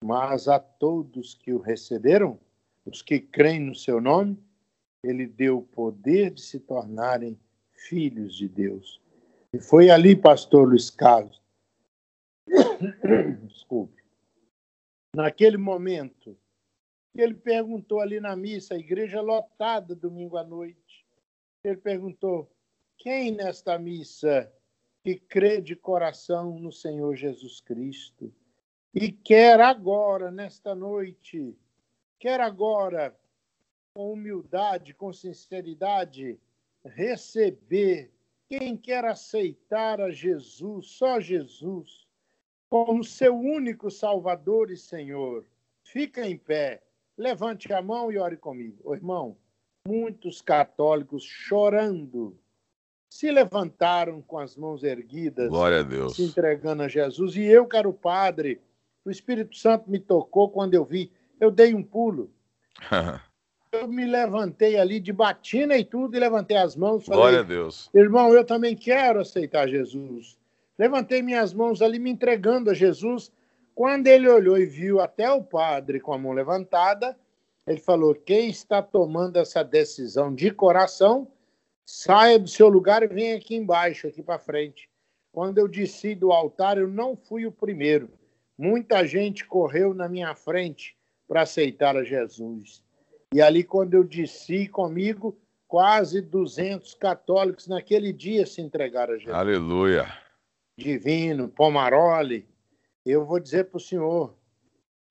Mas a todos que o receberam, os que creem no seu nome, ele deu o poder de se tornarem filhos de Deus. E foi ali, pastor Luiz Carlos, <coughs> desculpe, naquele momento, ele perguntou ali na missa, a igreja lotada domingo à noite, ele perguntou: quem nesta missa que crê de coração no Senhor Jesus Cristo? E quer agora, nesta noite, quer agora, com humildade, com sinceridade, receber. Quem quer aceitar a Jesus, só Jesus, como seu único Salvador e Senhor, fica em pé, levante a mão e ore comigo. Ô, irmão, muitos católicos chorando se levantaram com as mãos erguidas, Glória a Deus. se entregando a Jesus. E eu, caro padre, o Espírito Santo me tocou quando eu vi. Eu dei um pulo. <laughs> eu me levantei ali de batina e tudo, e levantei as mãos. Falei, Glória a Deus. Irmão, eu também quero aceitar Jesus. Levantei minhas mãos ali, me entregando a Jesus. Quando ele olhou e viu até o padre com a mão levantada, ele falou: Quem está tomando essa decisão de coração, saia do seu lugar e venha aqui embaixo, aqui para frente. Quando eu desci do altar, eu não fui o primeiro. Muita gente correu na minha frente para aceitar a Jesus. E ali, quando eu desci comigo, quase 200 católicos naquele dia se entregaram a Jesus. Aleluia. Divino, Pomaroli. Eu vou dizer para o senhor,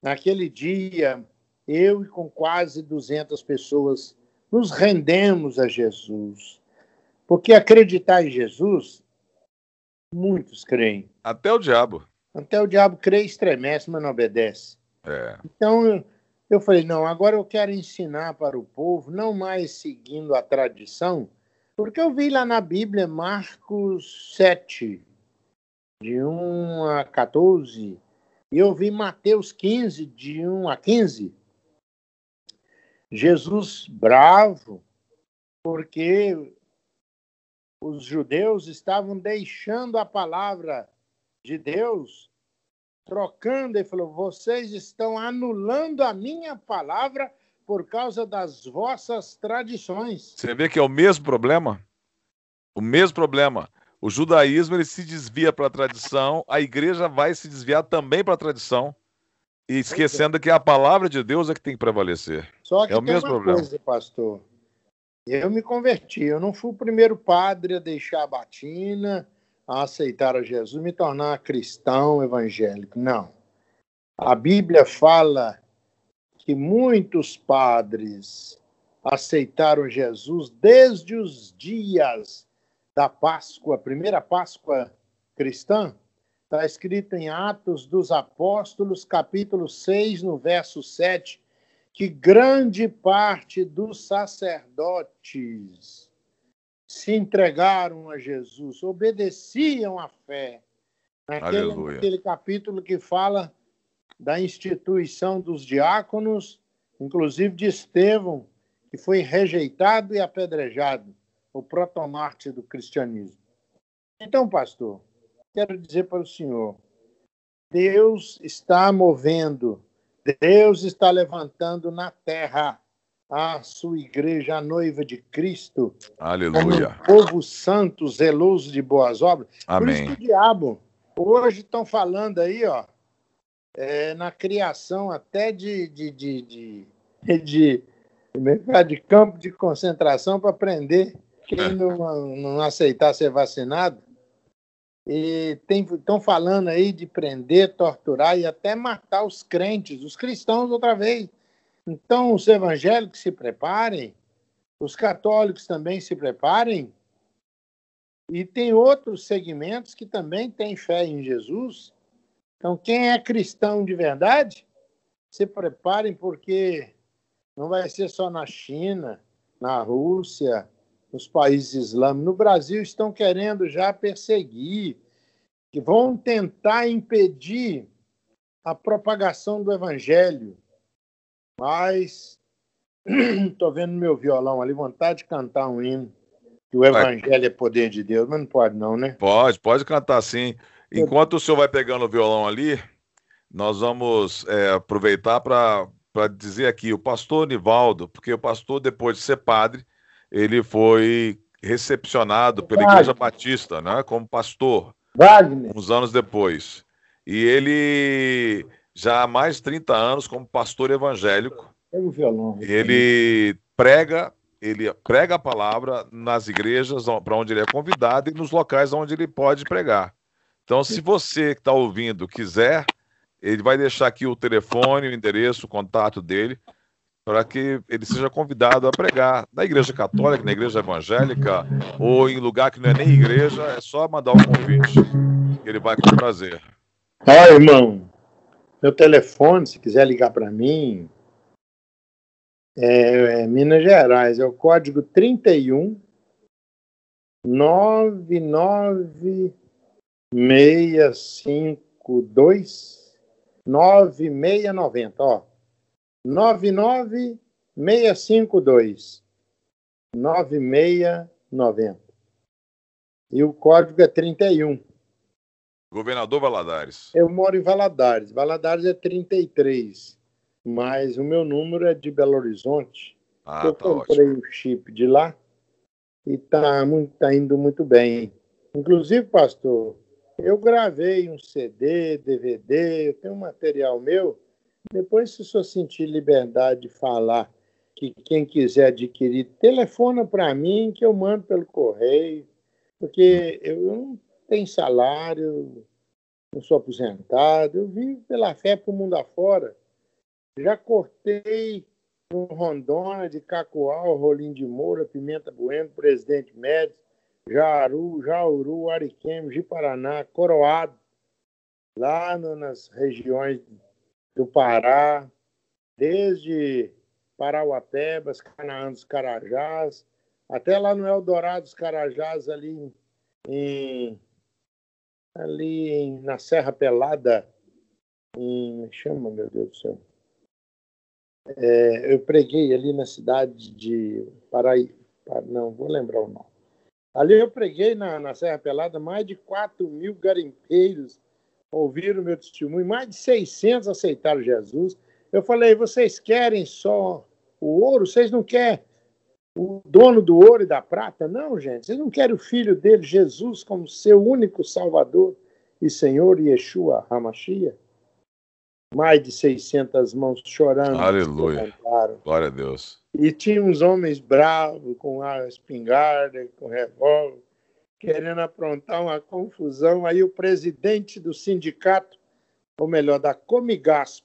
naquele dia, eu e com quase 200 pessoas nos rendemos a Jesus. Porque acreditar em Jesus, muitos creem. Até o diabo. Até o diabo crê e estremece, mas não obedece. É. Então, eu falei, não, agora eu quero ensinar para o povo, não mais seguindo a tradição, porque eu vi lá na Bíblia Marcos 7, de 1 a 14, e eu vi Mateus 15, de 1 a 15. Jesus bravo, porque os judeus estavam deixando a palavra de Deus trocando, ele falou: vocês estão anulando a minha palavra por causa das vossas tradições. Você vê que é o mesmo problema? O mesmo problema. O judaísmo ele se desvia para a tradição, a igreja vai se desviar também para a tradição, e esquecendo que a palavra de Deus é que tem que prevalecer. Só que é o tem mesmo uma problema. coisa, pastor. Eu me converti, eu não fui o primeiro padre a deixar a batina, a aceitar a Jesus, me tornar cristão evangélico. Não. A Bíblia fala que muitos padres aceitaram Jesus desde os dias da Páscoa, primeira Páscoa cristã. Está escrito em Atos dos Apóstolos, capítulo 6, no verso 7, que grande parte dos sacerdotes se entregaram a Jesus, obedeciam à fé. Naquele, naquele capítulo que fala da instituição dos diáconos, inclusive de Estevão, que foi rejeitado e apedrejado, o protomarte do cristianismo. Então, pastor, quero dizer para o senhor, Deus está movendo, Deus está levantando na terra a sua igreja, a noiva de Cristo. Aleluia. Um povo santo, zeloso de boas obras. Amém. Por isso que o diabo, hoje estão falando aí, ó, é, na criação até de, de, de, de, de, de campo de concentração para prender quem não, não aceitar ser vacinado. E estão falando aí de prender, torturar e até matar os crentes, os cristãos outra vez. Então, os evangélicos se preparem, os católicos também se preparem, e tem outros segmentos que também têm fé em Jesus. Então, quem é cristão de verdade, se preparem, porque não vai ser só na China, na Rússia, nos países islâmicos. No Brasil, estão querendo já perseguir, que vão tentar impedir a propagação do evangelho. Mas <clears throat> estou vendo meu violão ali, vontade de cantar um hino. Que o evangelho é poder de Deus, mas não pode não, né? Pode, pode cantar sim. Enquanto o senhor vai pegando o violão ali, nós vamos é, aproveitar para dizer aqui, o pastor Nivaldo, porque o pastor, depois de ser padre, ele foi recepcionado pela Wagner. Igreja Batista, né, como pastor, Wagner, uns anos depois. E ele já há mais de 30 anos como pastor evangélico. pega o violão. Ele prega, ele prega a palavra nas igrejas para onde ele é convidado e nos locais onde ele pode pregar. Então, se você que está ouvindo quiser, ele vai deixar aqui o telefone, o endereço, o contato dele, para que ele seja convidado a pregar na igreja católica, na igreja evangélica, ou em lugar que não é nem igreja, é só mandar o convite. Ele vai com prazer. Ó, irmão, meu telefone, se quiser ligar para mim, É, é, Minas Gerais, é o código 31 99652 9690, ó. 99652 9690. E o código é 31. Governador Valadares. Eu moro em Valadares. Valadares é 33. Mas o meu número é de Belo Horizonte. Ah, eu tá comprei ótimo. o chip de lá e tá, muito, tá indo muito bem. Inclusive, pastor, eu gravei um CD, DVD, eu tenho um material meu. Depois, se o senhor sentir liberdade de falar que quem quiser adquirir, telefona para mim que eu mando pelo correio, porque eu não tenho salário, não sou aposentado, eu vivo pela fé para o mundo afora. Já cortei no Rondônia, de Cacoal, Rolim de Moura, Pimenta Bueno, Presidente Médici, Jaru, Jauru, Ariquemes, Ji-Paraná, Coroado, lá no, nas regiões do Pará, desde Parauapebas, Canaã dos Carajás, até lá no Eldorado dos Carajás, ali em, ali na Serra Pelada, em, me chama, meu Deus do céu. É, eu preguei ali na cidade de Paraí, não vou lembrar o nome. Ali eu preguei na, na Serra Pelada, mais de 4 mil garimpeiros ouviram meu testemunho, mais de 600 aceitaram Jesus. Eu falei, vocês querem só o ouro? Vocês não querem o dono do ouro e da prata? Não, gente. Vocês não querem o filho dele, Jesus, como seu único Salvador e Senhor, Yeshua HaMashiach? Mais de 600 mãos chorando. Aleluia. Glória a Deus. E tinha uns homens bravos, com a espingarda, com revólver, querendo aprontar uma confusão. Aí o presidente do sindicato, ou melhor, da Comigasp,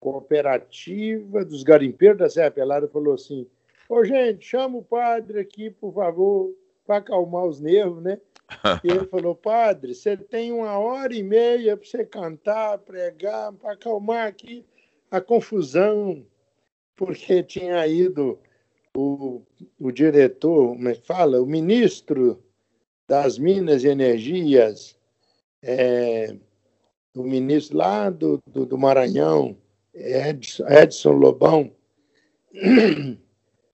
Cooperativa dos Garimpeiros da Serra Pelada, falou assim: Ô, gente, chama o padre aqui, por favor, para acalmar os nervos, né? <laughs> E ele falou: Padre, você tem uma hora e meia para você cantar, pregar, para acalmar aqui a confusão, porque tinha ido o, o diretor, como é que fala? O ministro das Minas e Energias, é, o ministro lá do, do, do Maranhão, Edson, Edson Lobão, <clears throat>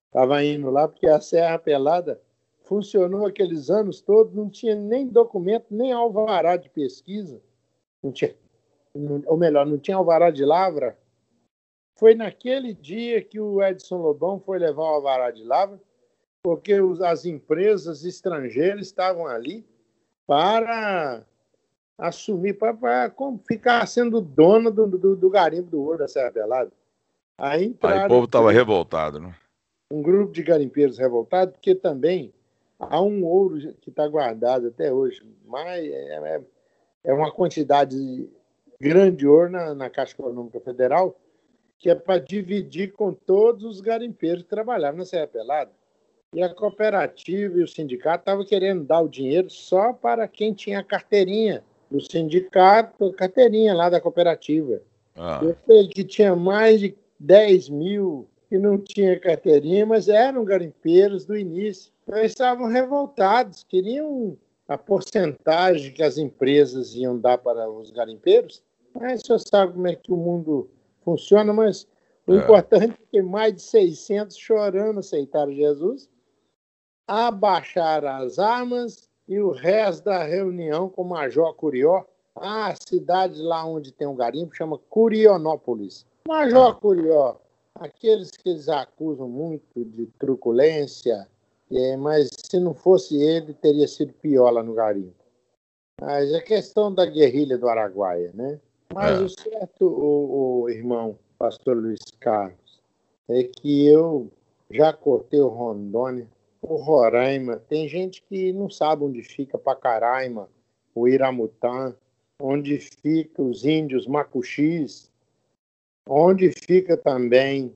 estava indo lá porque a Serra Pelada funcionou aqueles anos todos, não tinha nem documento, nem alvará de pesquisa, não tinha, ou melhor, não tinha alvará de lavra. Foi naquele dia que o Edson Lobão foi levar o alvará de lavra, porque as empresas estrangeiras estavam ali para assumir, para, para ficar sendo dona do, do, do, garimpo do ouro da Serra Pelada. Aí, entraram, Aí o povo estava revoltado, né? Um grupo de garimpeiros revoltados, porque também há um ouro que está guardado até hoje, mas é, é, é, uma quantidade grande de ouro na, na Caixa Econômica Federal, que é para dividir com todos os garimpeiros que trabalhavam na Serra Pelada. E a cooperativa e o sindicato estavam querendo dar o dinheiro só para quem tinha carteirinha do sindicato, carteirinha lá da cooperativa. Ah. Eu sei que tinha mais de 10 mil que não tinha carteirinha, mas eram garimpeiros do início. Então, eles estavam revoltados, queriam a porcentagem que as empresas iam dar para os garimpeiros. Mas você sabe como é que o mundo funciona, mas o é. importante é que mais de 600 chorando aceitaram Jesus, abaixaram as armas e o resto da reunião com o Major Curió, a cidade lá onde tem um garimpo chama Curionópolis. Major Curió, aqueles que eles acusam muito de truculência, é, mas se não fosse ele, teria sido pior lá no garimpo. Mas é questão da guerrilha do Araguaia, né? Mas é. o certo, o, o, irmão pastor Luiz Carlos, é que eu já cortei o Rondônia, o Roraima. Tem gente que não sabe onde fica Pacaraima, o Iramutã, onde fica os índios Macuxis, onde fica também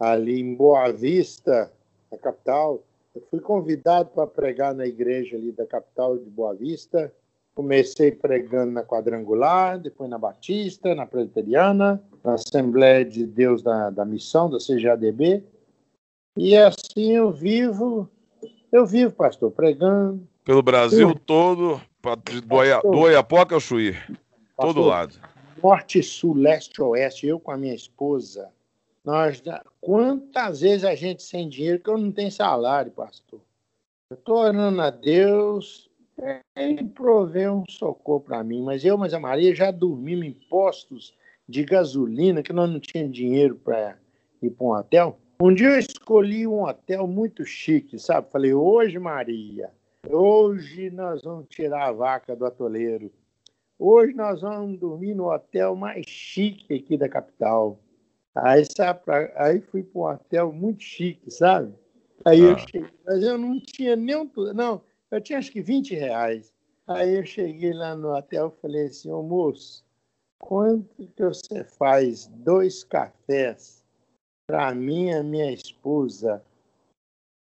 ali em Boa Vista, a capital, eu fui convidado para pregar na igreja ali da capital de Boa Vista. Comecei pregando na Quadrangular, depois na Batista, na Presbiteriana, na Assembleia de Deus da, da Missão, da CGADB. E assim eu vivo, eu vivo, pastor, pregando. Pelo Brasil Sim. todo, do, Oia, do Oiapoque ao Chuí, todo lado. Norte, sul, leste, oeste, eu com a minha esposa. Nós, quantas vezes a gente sem dinheiro que eu não tenho salário, pastor? Eu estou orando a Deus, ele proveu um socorro para mim, mas eu, mas a Maria já dormimos em postos de gasolina que nós não tínhamos dinheiro para ir para um hotel. Um dia eu escolhi um hotel muito chique, sabe? Falei, hoje, Maria, hoje nós vamos tirar a vaca do atoleiro. Hoje nós vamos dormir no hotel mais chique aqui da capital. Aí, sabe, aí fui para um hotel muito chique, sabe? Aí ah. eu cheguei, mas eu não tinha nem um. Não, eu tinha acho que 20 reais. Aí eu cheguei lá no hotel e falei assim, ô moço, quanto que você faz dois cafés para mim e minha esposa?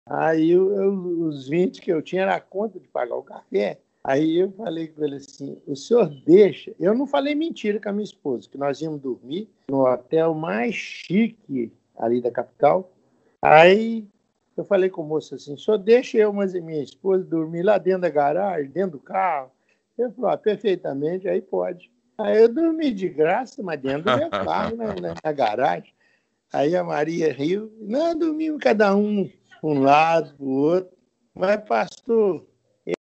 Aí eu, eu, os 20 que eu tinha era a conta de pagar o café. Aí eu falei com ele assim: o senhor deixa. Eu não falei mentira com a minha esposa, que nós íamos dormir no hotel mais chique ali da capital. Aí eu falei com o moço assim: o senhor deixa eu, mas minha esposa dormir lá dentro da garagem, dentro do carro? Ele falou: ah, perfeitamente, aí pode. Aí eu dormi de graça, mas dentro do meu carro, né, né, na garagem. Aí a Maria riu. Não, dormimos cada um um lado, o outro. Mas, pastor,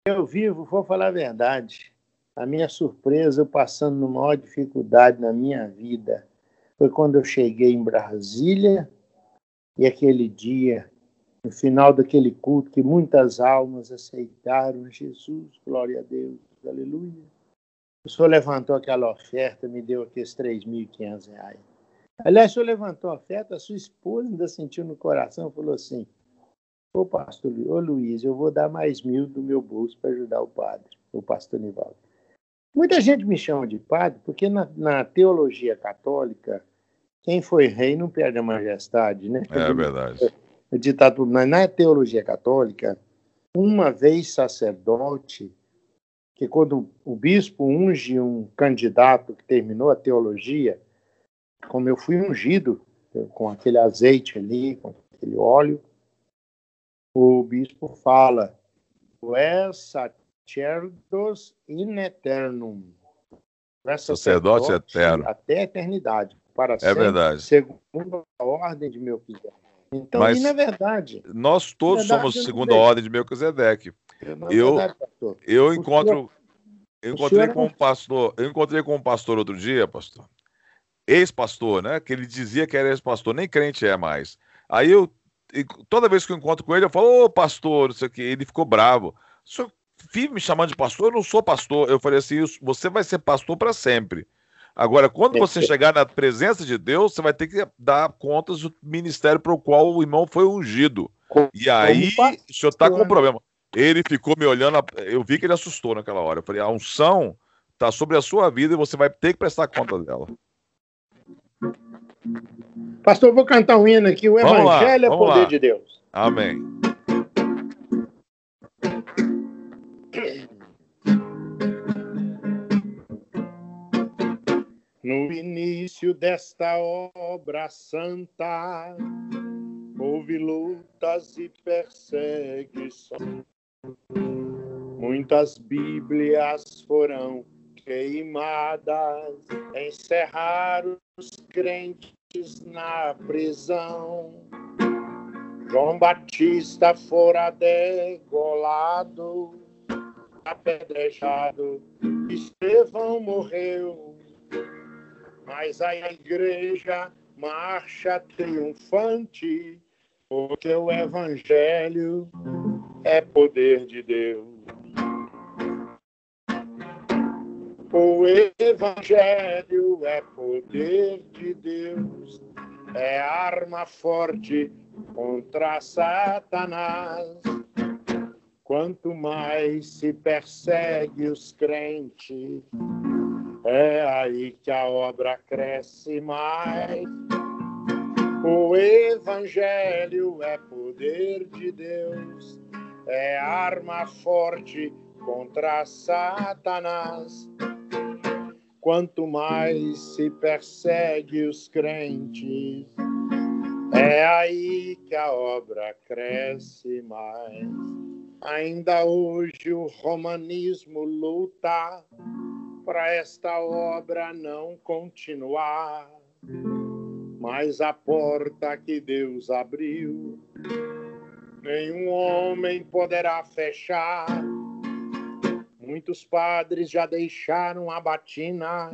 eu vivo, vou falar a verdade. A minha surpresa, eu passando numa maior dificuldade na minha vida, foi quando eu cheguei em Brasília e aquele dia, no final daquele culto, que muitas almas aceitaram Jesus, glória a Deus, aleluia. O senhor levantou aquela oferta, me deu aqueles 3.500 reais. Aliás, o senhor levantou a oferta, a sua esposa ainda sentiu no coração, falou assim, ô pastor, ô Luiz, eu vou dar mais mil do meu bolso para ajudar o padre, o pastor Nivaldo. Muita gente me chama de padre porque na, na teologia católica, quem foi rei não perde a majestade, né? É verdade. <laughs> Ditado, na teologia católica, uma vez sacerdote que quando o bispo unge um candidato que terminou a teologia, como eu fui ungido com aquele azeite ali, com aquele óleo, o bispo fala, és sacerdos in eternum. Sacerdote eterno. Até a eternidade. Para é sempre, verdade. segundo a ordem de Melquisedeque. Então, Mas e na verdade. Nós todos verdade, somos segundo a ordem de Melquisedeque. Eu, eu encontro. Eu encontrei com um pastor, eu encontrei com um pastor outro dia, pastor. Ex-pastor, né? Que ele dizia que era ex-pastor, nem crente é mais. Aí eu, toda vez que eu encontro com ele, eu falo, ô pastor, não sei o que, ele ficou bravo. Senhor vive me chamando de pastor? Eu não sou pastor. Eu falei assim, você vai ser pastor para sempre. Agora, quando você chegar na presença de Deus, você vai ter que dar contas do ministério para o qual o irmão foi ungido. E aí, o senhor está com um problema. Ele ficou me olhando, eu vi que ele assustou naquela hora. Eu falei: a unção está sobre a sua vida e você vai ter que prestar conta dela. Pastor, vou cantar um hino aqui. O vamos Evangelho lá, é poder lá. de Deus. Amém. No início desta obra santa, houve lutas e perseguições. Muitas Bíblias foram queimadas, encerraram os crentes na prisão. João Batista fora degolado, apedrejado, Estevão morreu, mas a igreja marcha triunfante, porque o evangelho é poder de Deus. O Evangelho é poder de Deus, é arma forte contra Satanás. Quanto mais se persegue os crentes, é aí que a obra cresce mais. O Evangelho é poder de Deus, é arma forte contra Satanás. Quanto mais se persegue os crentes, É aí que a obra cresce mais. Ainda hoje o romanismo luta para esta obra não continuar. Mas a porta que Deus abriu, nenhum homem poderá fechar. Muitos padres já deixaram a batina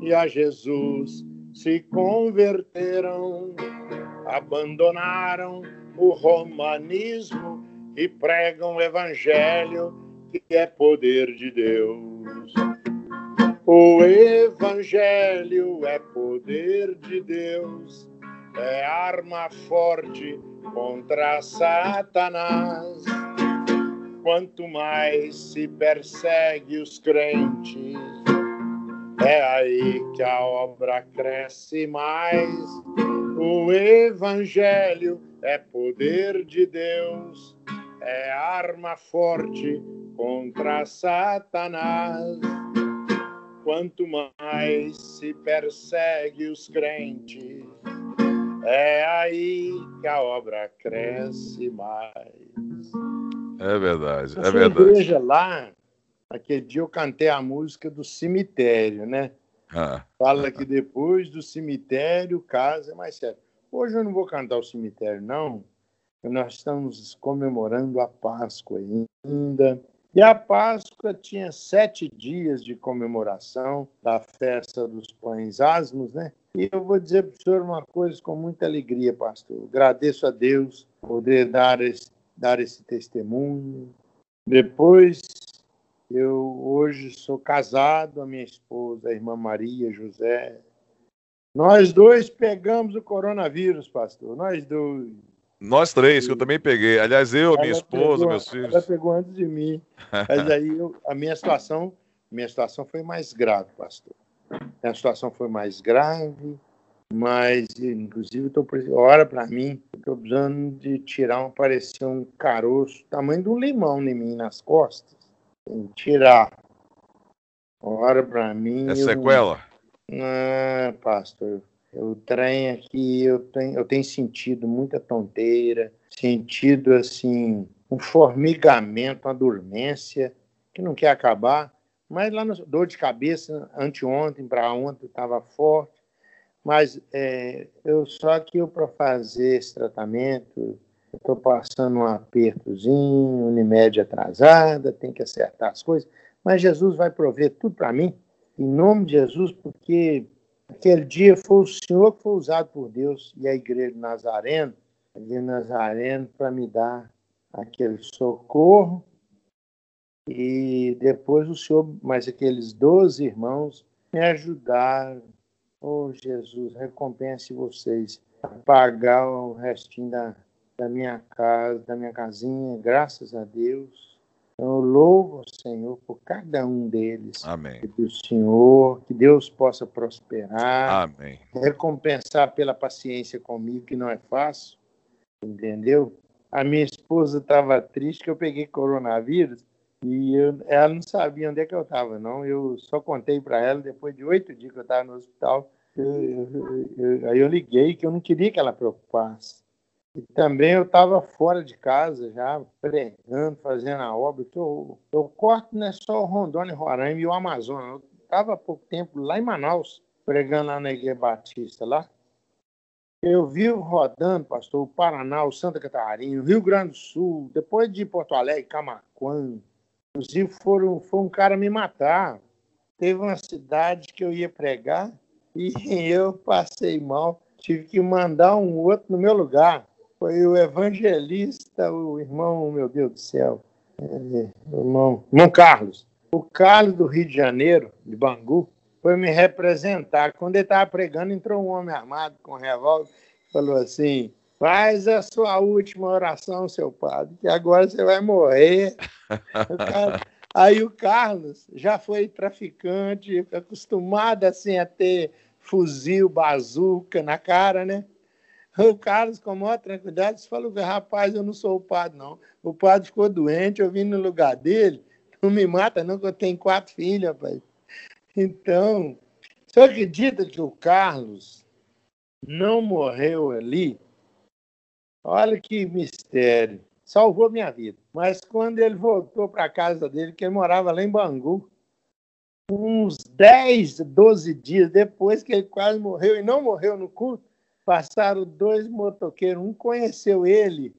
e a Jesus se converteram, abandonaram o romanismo e pregam o evangelho que é poder de Deus. O evangelho é poder de Deus, é arma forte contra Satanás. Quanto mais se persegue os crentes, é aí que a obra cresce mais. O Evangelho é poder de Deus, é arma forte contra Satanás. Quanto mais se persegue os crentes, é aí que a obra cresce mais. É verdade, é verdade. igreja lá Aquele dia eu cantei a música do cemitério, né? Ah, Fala ah, que depois do cemitério, casa é mais sério. Hoje eu não vou cantar o cemitério, não. Nós estamos comemorando a Páscoa ainda. E a Páscoa tinha sete dias de comemoração da festa dos pães asmos, né? E eu vou dizer para o senhor uma coisa com muita alegria, pastor. Agradeço a Deus poder dar esse, dar esse testemunho. Depois eu hoje sou casado, a minha esposa, a irmã Maria José. Nós dois pegamos o coronavírus, pastor. Nós dois. Nós três, que eu também peguei. Aliás, eu, minha esposa, pegou, meus filhos. Ela pegou antes de mim. Mas <laughs> aí eu, a minha situação, minha situação foi mais grave, pastor. A situação foi mais grave, mas inclusive estou ora para mim, estou precisando de tirar um parecer um caroço, tamanho de um limão em mim nas costas tirar. Ora para mim. É sequela? Eu... Não, pastor. O trem aqui, eu tenho, eu tenho sentido muita tonteira, sentido assim, um formigamento, uma dormência que não quer acabar. Mas lá no dor de cabeça, anteontem para ontem, estava forte. Mas é, eu só que eu para fazer esse tratamento, estou passando um apertozinho, Unimed atrasada, tem que acertar as coisas, mas Jesus vai prover tudo para mim, em nome de Jesus, porque aquele dia foi o Senhor que foi usado por Deus e a igreja de Nazareno, de Nazareno, para me dar aquele socorro. E depois o Senhor, mais aqueles doze irmãos, me ajudaram. Oh, Jesus, recompense vocês pagar o restinho da, da minha casa, da minha casinha, graças a Deus. Eu louvo o Senhor por cada um deles. Amém. Que o Senhor, que Deus possa prosperar. Amém. Recompensar pela paciência comigo, que não é fácil. Entendeu? A minha esposa estava triste que eu peguei coronavírus e eu, ela não sabia onde é que eu estava, não. Eu só contei para ela depois de oito dias que eu estava no hospital. Aí eu liguei que eu não queria que ela preocupasse. E também eu estava fora de casa já, pregando, fazendo a obra, que eu, eu corto não é só o Rondônia, Roraima e o Amazonas. Eu estava há pouco tempo lá em Manaus, pregando lá na Igreja Batista, lá. Eu vi rodando, pastor, o Paraná, o Santa Catarina, o Rio Grande do Sul, depois de Porto Alegre, Camaquã. Inclusive, foram, foi um cara me matar. Teve uma cidade que eu ia pregar <laughs> e eu passei mal. Tive que mandar um outro no meu lugar foi o evangelista, o irmão, meu Deus do céu, é, irmão, irmão Carlos. O Carlos do Rio de Janeiro, de Bangu, foi me representar. Quando ele estava pregando, entrou um homem armado com um revólver e falou assim: Faz a sua última oração, seu padre, que agora você vai morrer. <laughs> o cara... Aí o Carlos já foi traficante, acostumado assim a ter fuzil, bazuca na cara, né? O Carlos, com a maior tranquilidade, falou: rapaz, eu não sou o padre, não. O padre ficou doente, eu vim no lugar dele. Não me mata, não, que eu tenho quatro filhos, rapaz. Então, você acredita que o Carlos não morreu ali? Olha que mistério. Salvou minha vida. Mas quando ele voltou para a casa dele, que ele morava lá em Bangu, uns 10, 12 dias depois que ele quase morreu e não morreu no culto, passaram dois motoqueiros. Um conheceu ele,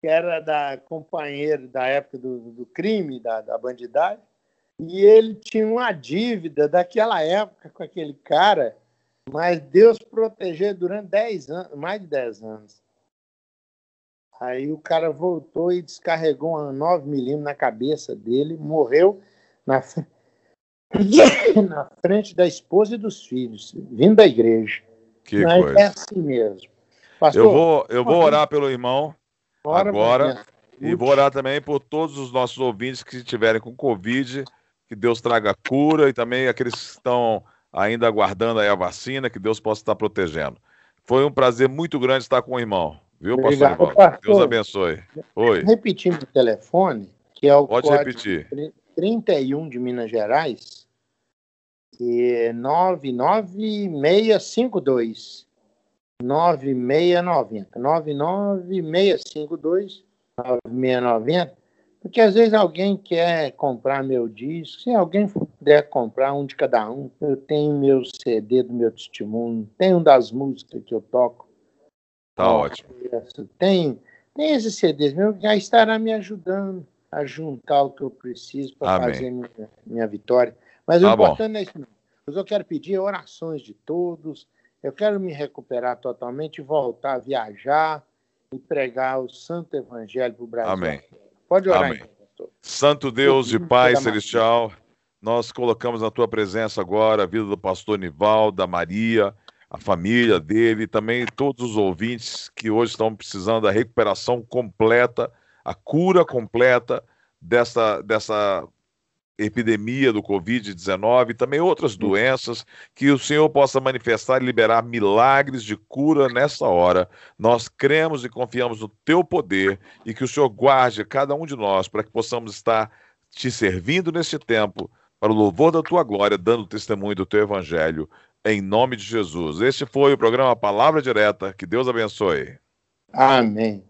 que era da companheiro da época do, do crime, da, da bandidagem, e ele tinha uma dívida daquela época com aquele cara, mas Deus protegeu durante 10 anos, mais de 10 anos. Aí o cara voltou e descarregou uma 9 milímetros na cabeça dele, morreu na, <laughs> na frente da esposa e dos filhos, vindo da igreja. Que Mas coisa. é assim mesmo. Pastor, eu vou, eu vou orar pelo irmão agora e vou orar também por todos os nossos ouvintes que estiverem com Covid, que Deus traga cura e também aqueles que estão ainda aguardando a vacina, que Deus possa estar protegendo. Foi um prazer muito grande estar com o irmão. Viu, pastor, pastor Deus abençoe. Oi. Repetindo o telefone, que é o Pode repetir. 31 de Minas Gerais, e 99652 9690 99652 9690 porque às vezes alguém quer comprar meu disco, se alguém puder comprar um de cada um, eu tenho meu CD do meu testemunho, tenho um das músicas que eu toco. Tá ótimo. Tem, tem esses CDs meu já estará me ajudando a juntar o que eu preciso para fazer minha, minha vitória. Mas tá o importante bom. é isso. Mas eu quero pedir orações de todos. Eu quero me recuperar totalmente, voltar a viajar e pregar o Santo Evangelho para o Brasil. Amém. Pode orar, Amém. Então, Santo Deus e Pai Celestial, nós colocamos na tua presença agora a vida do pastor Nivaldo, da Maria, a família dele, também todos os ouvintes que hoje estão precisando da recuperação completa, a cura completa dessa, dessa epidemia do Covid-19 e também outras doenças, que o Senhor possa manifestar e liberar milagres de cura nessa hora. Nós cremos e confiamos no teu poder e que o Senhor guarde cada um de nós para que possamos estar te servindo nesse tempo para o louvor da tua glória, dando testemunho do teu evangelho, em nome de Jesus. Este foi o programa Palavra Direta. Que Deus abençoe. Amém.